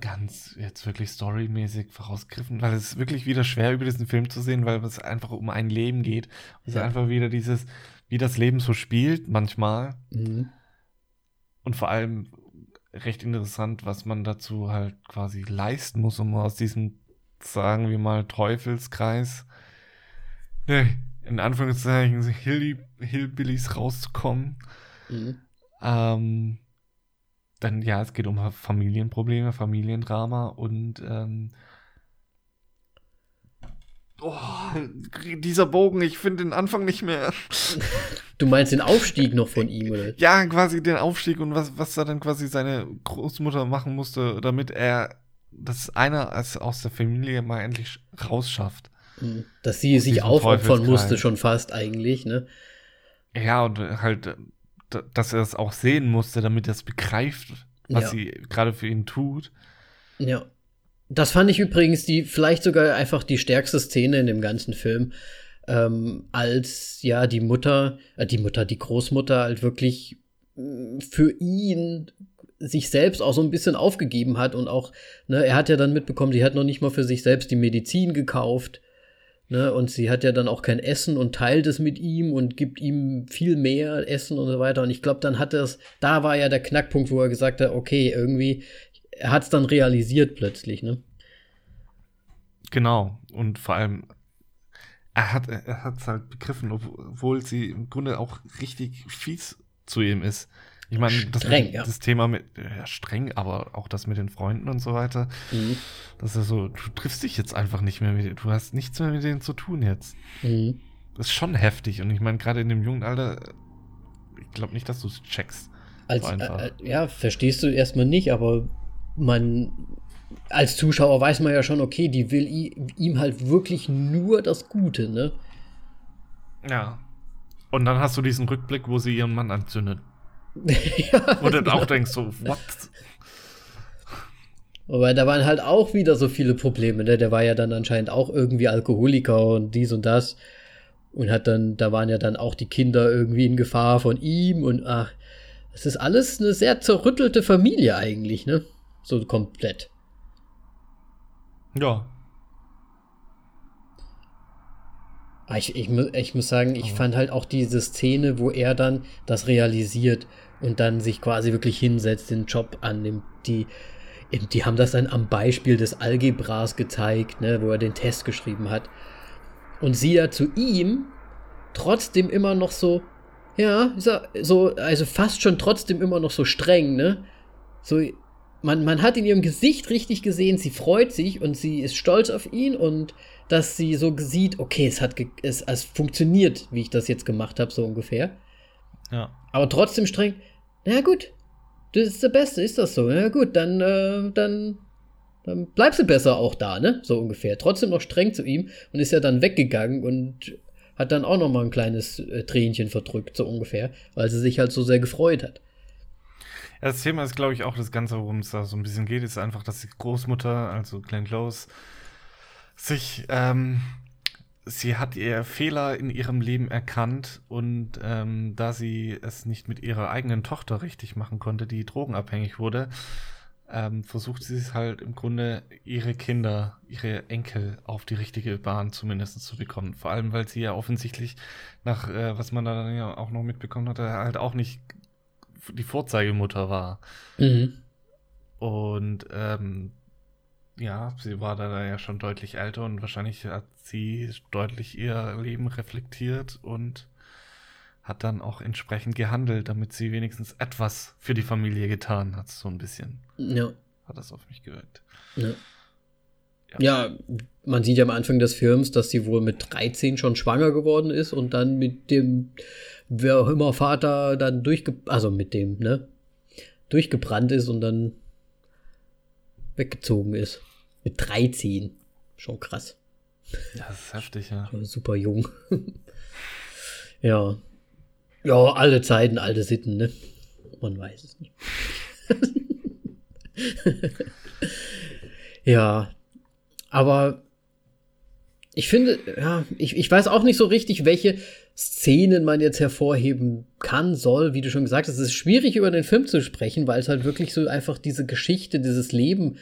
ganz jetzt wirklich storymäßig vorausgriffen, weil es wirklich wieder schwer über diesen Film zu sehen, weil es einfach um ein Leben geht. Es ja. ist einfach wieder dieses, wie das Leben so spielt, manchmal. Mhm. Und vor allem recht interessant, was man dazu halt quasi leisten muss, um aus diesem, sagen wir mal, Teufelskreis, in Anführungszeichen, Hill Hillbillies rauszukommen. Mhm. Ähm, dann, ja, es geht um Familienprobleme, Familiendrama und ähm, Oh, dieser Bogen, ich finde den Anfang nicht mehr. Du meinst den Aufstieg noch von ihm, oder? Ja, quasi den Aufstieg und was, was da dann quasi seine Großmutter machen musste, damit er, dass einer aus der Familie mal endlich rausschafft. Dass sie sich aufopfern musste, schon fast eigentlich, ne? Ja, und halt, dass er es auch sehen musste, damit er es begreift, was ja. sie gerade für ihn tut. Ja. Das fand ich übrigens die, vielleicht sogar einfach die stärkste Szene in dem ganzen Film, ähm, als ja die Mutter, äh, die Mutter, die Großmutter halt wirklich mm, für ihn sich selbst auch so ein bisschen aufgegeben hat und auch, ne, er hat ja dann mitbekommen, sie hat noch nicht mal für sich selbst die Medizin gekauft. Ne, und sie hat ja dann auch kein Essen und teilt es mit ihm und gibt ihm viel mehr Essen und so weiter. Und ich glaube, dann hat er es, da war ja der Knackpunkt, wo er gesagt hat, okay, irgendwie, er hat es dann realisiert plötzlich, ne? Genau. Und vor allem, er hat er es halt begriffen, obwohl sie im Grunde auch richtig fies zu ihm ist. Ich meine, das, ja. das, Thema mit, ja, streng, aber auch das mit den Freunden und so weiter. Mhm. Das ist so, du triffst dich jetzt einfach nicht mehr mit denen, du hast nichts mehr mit denen zu tun jetzt. Mhm. Das ist schon heftig und ich meine, gerade in dem jungen Alter, ich glaube nicht, dass du es checkst. Als, so äh, ja, verstehst du erstmal nicht, aber man, als Zuschauer weiß man ja schon, okay, die will ihm halt wirklich nur das Gute, ne? Ja. Und dann hast du diesen Rückblick, wo sie ihren Mann anzündet. Ja, Wo du genau. auch denkst, so, what? Aber da waren halt auch wieder so viele Probleme, ne? Der war ja dann anscheinend auch irgendwie Alkoholiker und dies und das. Und hat dann, da waren ja dann auch die Kinder irgendwie in Gefahr von ihm und ach, es ist alles eine sehr zerrüttelte Familie eigentlich, ne? So komplett. Ja. Ah, ich, ich, ich muss sagen, ich fand halt auch diese Szene, wo er dann das realisiert und dann sich quasi wirklich hinsetzt, den Job annimmt. Die, die haben das dann am Beispiel des Algebras gezeigt, ne, wo er den Test geschrieben hat. Und sie ja zu ihm trotzdem immer noch so, ja, so, also fast schon trotzdem immer noch so streng, ne? So, man, man hat in ihrem Gesicht richtig gesehen, sie freut sich und sie ist stolz auf ihn und dass sie so sieht, okay, es hat es, es funktioniert, wie ich das jetzt gemacht habe, so ungefähr. Ja. Aber trotzdem streng, na gut, das ist der Beste, ist das so? Na gut, dann, äh, dann, dann bleibst du besser auch da, ne? So ungefähr. Trotzdem noch streng zu ihm und ist ja dann weggegangen und hat dann auch noch mal ein kleines äh, Tränchen verdrückt, so ungefähr, weil sie sich halt so sehr gefreut hat. Ja, das Thema ist, glaube ich, auch das Ganze, worum es da so ein bisschen geht, ist einfach, dass die Großmutter, also Glenn Close, sich, ähm, sie hat ihr Fehler in ihrem Leben erkannt und ähm, da sie es nicht mit ihrer eigenen Tochter richtig machen konnte, die drogenabhängig wurde, ähm, versucht sie es halt im Grunde ihre Kinder, ihre Enkel auf die richtige Bahn zumindest zu bekommen. Vor allem, weil sie ja offensichtlich nach, äh, was man da ja auch noch mitbekommen hatte, halt auch nicht die Vorzeigemutter war. Mhm. Und ähm, ja, sie war da ja schon deutlich älter und wahrscheinlich hat sie deutlich ihr Leben reflektiert und hat dann auch entsprechend gehandelt, damit sie wenigstens etwas für die Familie getan hat, so ein bisschen. Ja. Hat das auf mich gewirkt. Ja. Ja. ja. man sieht ja am Anfang des Films, dass sie wohl mit 13 schon schwanger geworden ist und dann mit dem, wer auch immer Vater dann durchge, also mit dem, ne, durchgebrannt ist und dann weggezogen ist. Mit 13. Schon krass. Ja, das ist heftig, ja. Super jung. ja. Ja, alte Zeiten, alte Sitten, ne? Man weiß es nicht. ja. Aber ich finde, ja, ich, ich weiß auch nicht so richtig, welche Szenen man jetzt hervorheben kann, soll, wie du schon gesagt hast. Es ist schwierig, über den Film zu sprechen, weil es halt wirklich so einfach diese Geschichte, dieses Leben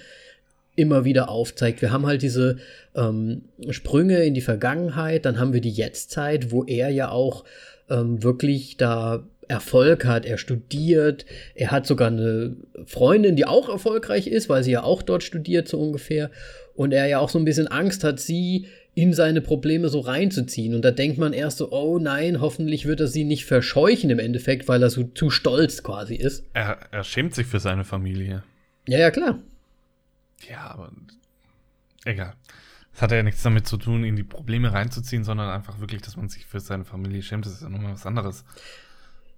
immer wieder aufzeigt. Wir haben halt diese ähm, Sprünge in die Vergangenheit, dann haben wir die Jetztzeit, wo er ja auch ähm, wirklich da Erfolg hat. Er studiert, er hat sogar eine Freundin, die auch erfolgreich ist, weil sie ja auch dort studiert, so ungefähr. Und er ja auch so ein bisschen Angst hat, sie in seine Probleme so reinzuziehen. Und da denkt man erst so, oh nein, hoffentlich wird er sie nicht verscheuchen im Endeffekt, weil er so zu stolz quasi ist. Er, er schämt sich für seine Familie. Ja, ja, klar. Ja, aber egal. Das hat ja nichts damit zu tun, in die Probleme reinzuziehen, sondern einfach wirklich, dass man sich für seine Familie schämt. Das ist ja nochmal was anderes.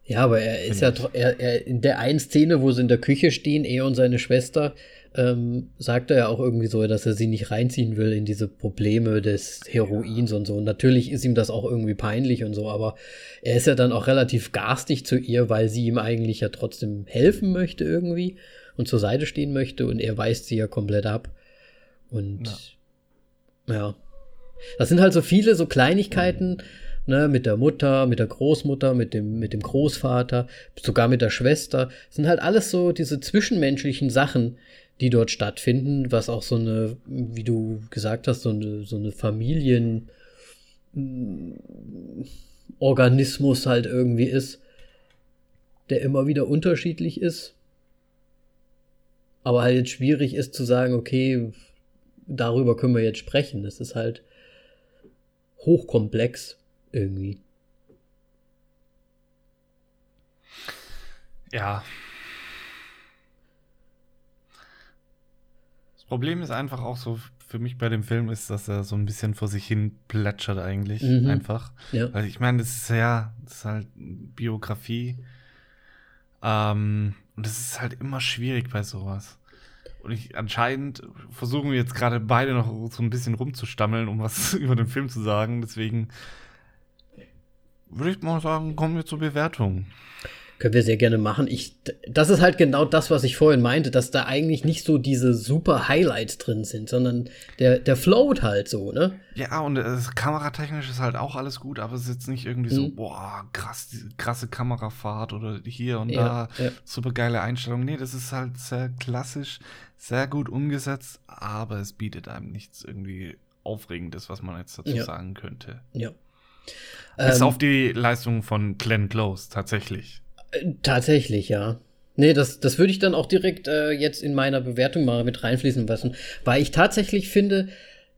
Ja, aber er ist ja er, er, in der einen Szene, wo sie in der Küche stehen, er und seine Schwester, ähm, sagt er ja auch irgendwie so, dass er sie nicht reinziehen will in diese Probleme des Heroins und so. Und natürlich ist ihm das auch irgendwie peinlich und so, aber er ist ja dann auch relativ garstig zu ihr, weil sie ihm eigentlich ja trotzdem helfen möchte irgendwie und zur Seite stehen möchte und er weist sie ja komplett ab. Und ja. ja. Das sind halt so viele so Kleinigkeiten, Ne, mit der Mutter, mit der Großmutter, mit dem, mit dem Großvater, sogar mit der Schwester. Das sind halt alles so diese zwischenmenschlichen Sachen, die dort stattfinden, was auch so eine, wie du gesagt hast, so eine, so eine Familienorganismus halt irgendwie ist, der immer wieder unterschiedlich ist. Aber halt jetzt schwierig ist zu sagen, okay, darüber können wir jetzt sprechen. Das ist halt hochkomplex irgendwie. Ja. Das Problem ist einfach auch so für mich bei dem Film ist, dass er so ein bisschen vor sich hin plätschert eigentlich Mhm. einfach. Ja. Weil ich meine, das ist ja, das ist halt Biografie. Ähm, und das ist halt immer schwierig bei sowas. Und ich anscheinend versuchen wir jetzt gerade beide noch so ein bisschen rumzustammeln, um was über den Film zu sagen. Deswegen würde ich mal sagen, kommen wir zur Bewertung. Können wir sehr gerne machen. Ich, das ist halt genau das, was ich vorhin meinte, dass da eigentlich nicht so diese super Highlights drin sind, sondern der, der float halt so, ne? Ja, und das kameratechnisch ist halt auch alles gut, aber es ist jetzt nicht irgendwie so, Mhm. boah, krass, krasse Kamerafahrt oder hier und Ja, da, ja. super geile Einstellung. Nee, das ist halt sehr klassisch, sehr gut umgesetzt, aber es bietet einem nichts irgendwie Aufregendes, was man jetzt dazu Ja. sagen könnte. Ja. Bis Ähm, auf die Leistung von Glenn Close, tatsächlich. Äh, Tatsächlich, ja. Nee, das, das würde ich dann auch direkt äh, jetzt in meiner Bewertung mal mit reinfließen lassen, weil ich tatsächlich finde,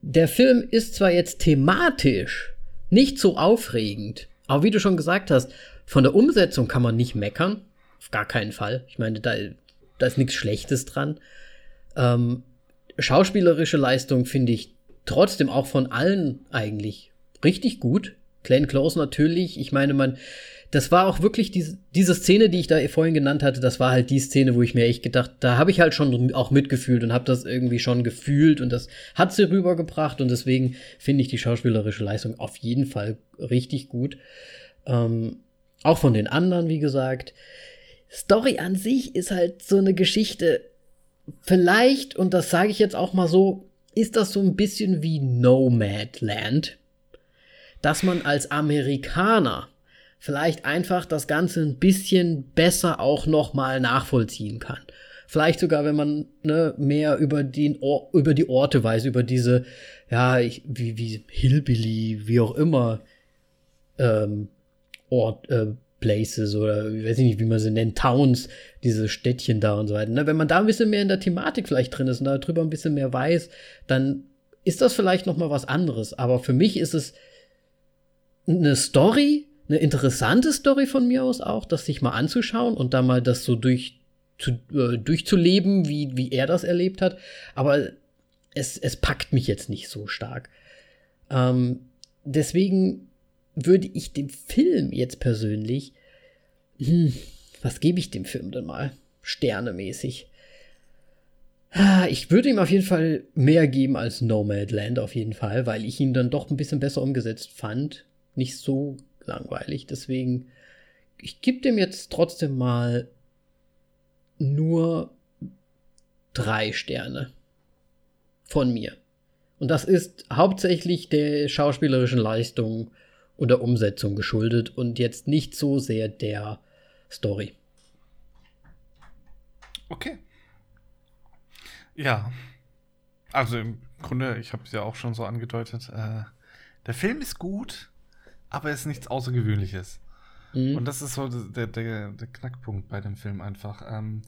der Film ist zwar jetzt thematisch nicht so aufregend, aber wie du schon gesagt hast, von der Umsetzung kann man nicht meckern. Auf gar keinen Fall. Ich meine, da, da ist nichts Schlechtes dran. Ähm, schauspielerische Leistung finde ich trotzdem auch von allen eigentlich richtig gut. Glenn Close natürlich. Ich meine, man, das war auch wirklich diese, diese Szene, die ich da vorhin genannt hatte, das war halt die Szene, wo ich mir echt gedacht, da habe ich halt schon auch mitgefühlt und habe das irgendwie schon gefühlt und das hat sie rübergebracht und deswegen finde ich die schauspielerische Leistung auf jeden Fall richtig gut. Ähm, auch von den anderen, wie gesagt. Story an sich ist halt so eine Geschichte. Vielleicht, und das sage ich jetzt auch mal so, ist das so ein bisschen wie Nomadland, dass man als Amerikaner vielleicht einfach das Ganze ein bisschen besser auch noch mal nachvollziehen kann. Vielleicht sogar, wenn man ne, mehr über, den über die Orte weiß, über diese, ja, ich, wie, wie Hillbilly, wie auch immer, ähm, Ort, äh, Places oder ich weiß nicht, wie man sie nennt, Towns, diese Städtchen da und so weiter. Ne? Wenn man da ein bisschen mehr in der Thematik vielleicht drin ist und darüber ein bisschen mehr weiß, dann ist das vielleicht noch mal was anderes. Aber für mich ist es eine Story, eine interessante Story von mir aus auch, das sich mal anzuschauen und da mal das so durch, zu, äh, durchzuleben, wie, wie er das erlebt hat. Aber es, es packt mich jetzt nicht so stark. Ähm, deswegen würde ich dem Film jetzt persönlich, hm, was gebe ich dem Film denn mal? Sternemäßig. Ich würde ihm auf jeden Fall mehr geben als Nomadland, auf jeden Fall, weil ich ihn dann doch ein bisschen besser umgesetzt fand. Nicht so langweilig. Deswegen, ich gebe dem jetzt trotzdem mal nur drei Sterne von mir. Und das ist hauptsächlich der schauspielerischen Leistung und der Umsetzung geschuldet und jetzt nicht so sehr der Story. Okay. Ja. Also im Grunde, ich habe es ja auch schon so angedeutet, äh, der Film ist gut, aber es ist nichts Außergewöhnliches. Mhm. Und das ist so der, der, der Knackpunkt bei dem Film einfach. Ähm,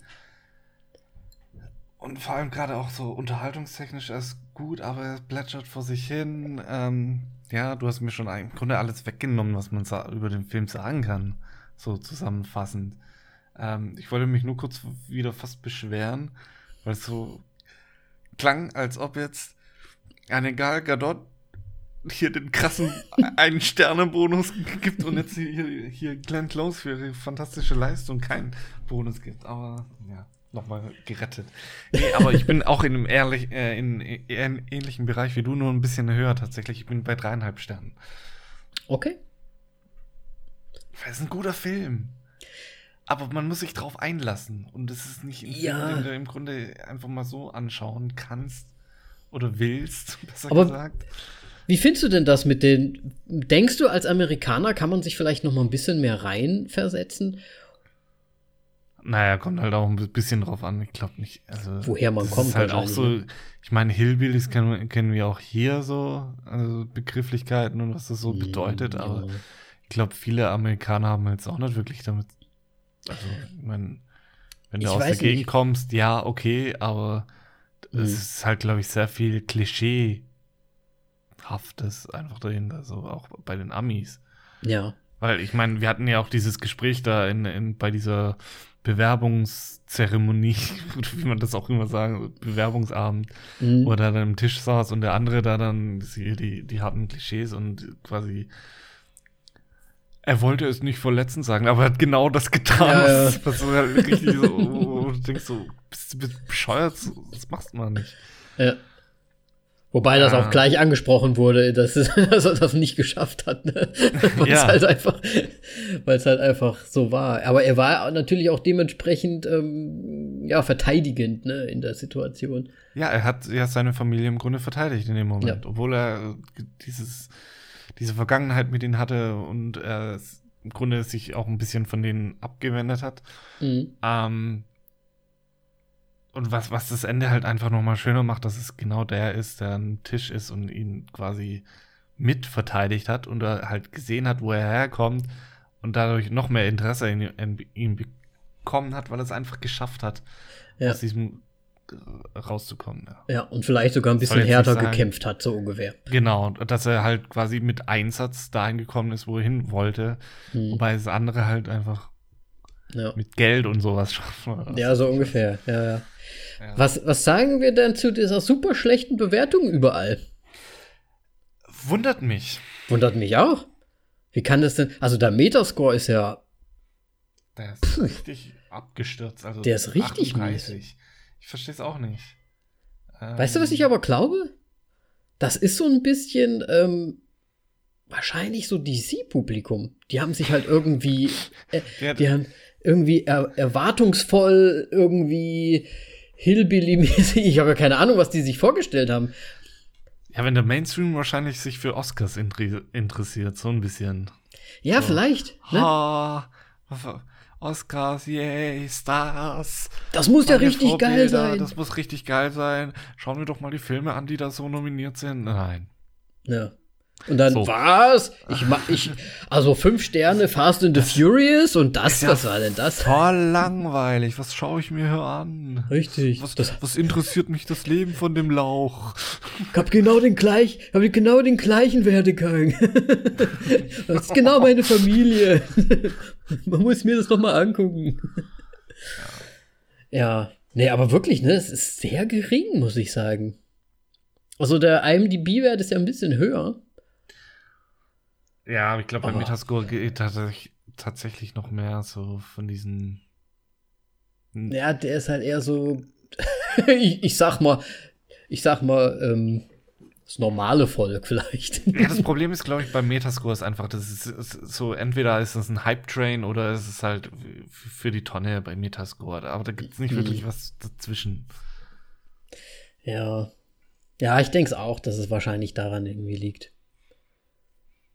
und vor allem gerade auch so unterhaltungstechnisch er ist gut, aber er plätschert vor sich hin. Ähm, ja, du hast mir schon im Grunde alles weggenommen, was man über den Film sagen kann. So zusammenfassend. Ähm, ich wollte mich nur kurz wieder fast beschweren, weil es so klang, als ob jetzt eine Gal Gadot hier den krassen einen Sterne-Bonus gibt und jetzt hier, hier Glenn Close für ihre fantastische Leistung keinen Bonus gibt. Aber ja, nochmal gerettet. Nee, aber ich bin auch in einem ehrlich, äh, in, in einem ähnlichen Bereich wie du, nur ein bisschen höher tatsächlich. Ich bin bei dreieinhalb Sternen. Okay. Es ist ein guter Film. Aber man muss sich drauf einlassen. Und es ist nicht ein Ja. Film, den du im Grunde einfach mal so anschauen kannst. Oder willst, besser Aber- gesagt. Wie findest du denn das mit den? Denkst du, als Amerikaner kann man sich vielleicht noch mal ein bisschen mehr reinversetzen? Naja, kommt halt auch ein bisschen drauf an. Ich glaube nicht. Also, Woher man das kommt Ist halt auch so. Ich meine, Hillbillies kennen, kennen wir auch hier so, also Begrifflichkeiten und was das so bedeutet. Ja. Aber ich glaube, viele Amerikaner haben jetzt auch nicht wirklich damit. Also, ich meine, wenn du Ich aus der Gegend nicht. kommst, ja, okay, aber Mhm. es ist halt, glaube ich, sehr viel Klischeehaftes einfach dahinter, so auch bei den Amis. Ja. Weil ich meine, wir hatten ja auch dieses Gespräch da in, in, bei dieser Bewerbungszeremonie, wie man das auch immer sagen, Bewerbungsabend, Mhm. wo er dann am Tisch saß und der andere da dann die, die, harten Klischees und quasi er wollte es nicht verletzend sagen, aber er hat genau das getan, Ja, ja. was, was so halt richtig so, du denkst so, bist du bescheuert, das machst man nicht. Ja. Wobei das Ah. auch gleich angesprochen wurde, dass, es, dass er das nicht geschafft hat. Ne? Weil es Ja. halt einfach, weil es halt einfach so war. Aber er war natürlich auch dementsprechend ähm, ja verteidigend ne, in der Situation. Ja, er hat ja seine Familie im Grunde verteidigt in dem Moment, Ja. obwohl er äh, dieses, diese Vergangenheit mit ihnen hatte und er im Grunde sich auch ein bisschen von denen abgewendet hat. Mhm. Ähm, und was, was das Ende halt einfach nochmal schöner macht, dass es genau der ist, der am Tisch ist und ihn quasi mit verteidigt hat und er halt gesehen hat, wo er herkommt und dadurch noch mehr Interesse in, in ihm bekommen hat, weil er es einfach geschafft hat, Ja. aus diesem äh, rauszukommen. Ja. ja, und vielleicht sogar ein bisschen härter gekämpft hat, so ungefähr. Genau, und dass er halt quasi mit Einsatz dahin gekommen ist, wo er hin wollte, Mhm. wobei das andere halt einfach Ja. mit Geld und sowas schaffen. ja, so ungefähr. Ja, ja. Was, was sagen wir denn zu dieser super schlechten Bewertung überall? Wundert mich. Wundert mich auch. Wie kann das denn? Also der Metascore ist ja Der ist richtig abgestürzt. Also Der ist richtig 38. Ich verstehe es auch nicht. Ähm, Weißt du, was ich aber glaube? Das ist so ein bisschen ähm, wahrscheinlich so DC-Publikum. Die haben sich halt irgendwie, äh, die haben irgendwie er erwartungsvoll, irgendwie Hillbilly-mäßig. Ich habe ja keine Ahnung, was die sich vorgestellt haben. Ja, wenn der Mainstream wahrscheinlich sich für Oscars intri- interessiert, so ein bisschen. Ja, vielleicht. Ne? Ha, Oscars, yay, Stars. Das muss ja richtig geil Vorbilder, sein. Das muss richtig geil sein. Schauen wir doch mal die Filme an, die da so nominiert sind. Nein. Ja. Und dann, So. was? Ich mach, ich, also fünf Sterne Fast and the Furious und das, ja was war denn das? Voll langweilig. Was schaue ich mir hier an? Richtig. Was, was interessiert mich das Leben von dem Lauch? ich hab genau den gleich, ich hab genau den gleichen Werdegang. das ist genau meine Familie. Man muss mir das noch mal angucken. Ja. Nee, aber wirklich, ne, es ist sehr gering, muss ich sagen. Also der IMDb-Wert ist ja ein bisschen höher. Ja, aber ich glaube, bei Metascore geht tatsächlich, tatsächlich noch mehr so von diesen. Ja, der ist halt eher so, ich, ich sag mal, ich sag mal, ähm, das normale Volk vielleicht. Ja, das Problem ist, glaube ich, beim Metascore ist einfach, das ist, ist so, entweder ist es ein Hype-Train oder es ist halt für die Tonne bei Metascore. Aber da gibt es nicht Mhm. wirklich was dazwischen. Ja. Ja, ich denke es auch, dass es wahrscheinlich daran irgendwie liegt.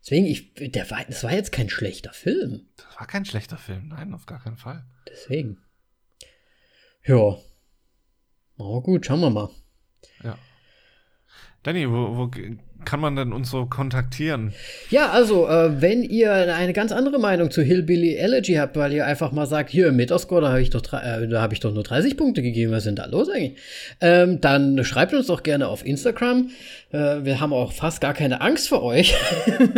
Deswegen, ich, der war, das war jetzt kein schlechter Film. Das war kein schlechter Film, nein, auf gar keinen Fall. Deswegen. Ja. Aber gut, schauen wir mal. Ja. Danny, wo, wo kann man denn uns so kontaktieren? Ja, also, äh, wenn ihr eine ganz andere Meinung zu Hillbilly Elegy habt, weil ihr einfach mal sagt, hier Metascore, da habe ich, äh, hab ich doch nur 30 Punkte gegeben, was ist denn da los eigentlich? Ähm, dann schreibt uns doch gerne auf Instagram. Äh, wir haben auch fast gar keine Angst vor euch.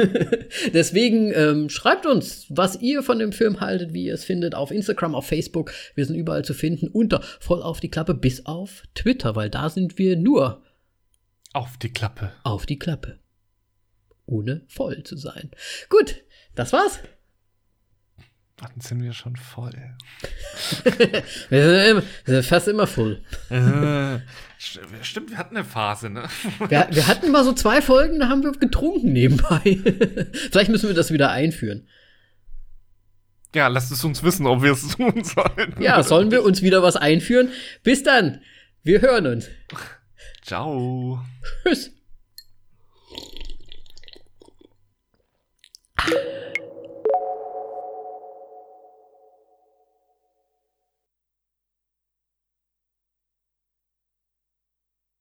Deswegen ähm, schreibt uns, was ihr von dem Film haltet, wie ihr es findet, auf Instagram, auf Facebook. Wir sind überall zu finden unter voll auf die Klappe bis auf Twitter, weil da sind wir nur Auf die Klappe. auf die Klappe. Ohne voll zu sein. Gut, das war's. Dann sind wir schon voll. Wir sind, immer, wir sind fast immer voll. äh, st- stimmt, wir hatten eine Phase, ne? Wir, wir hatten mal so zwei Folgen, da haben wir getrunken nebenbei. Vielleicht müssen wir das wieder einführen. Ja, lasst es uns wissen, ob wir es tun sollen. Ja, sollen wir uns wieder was einführen? Bis dann. Wir hören uns. Ciao. Tschüss.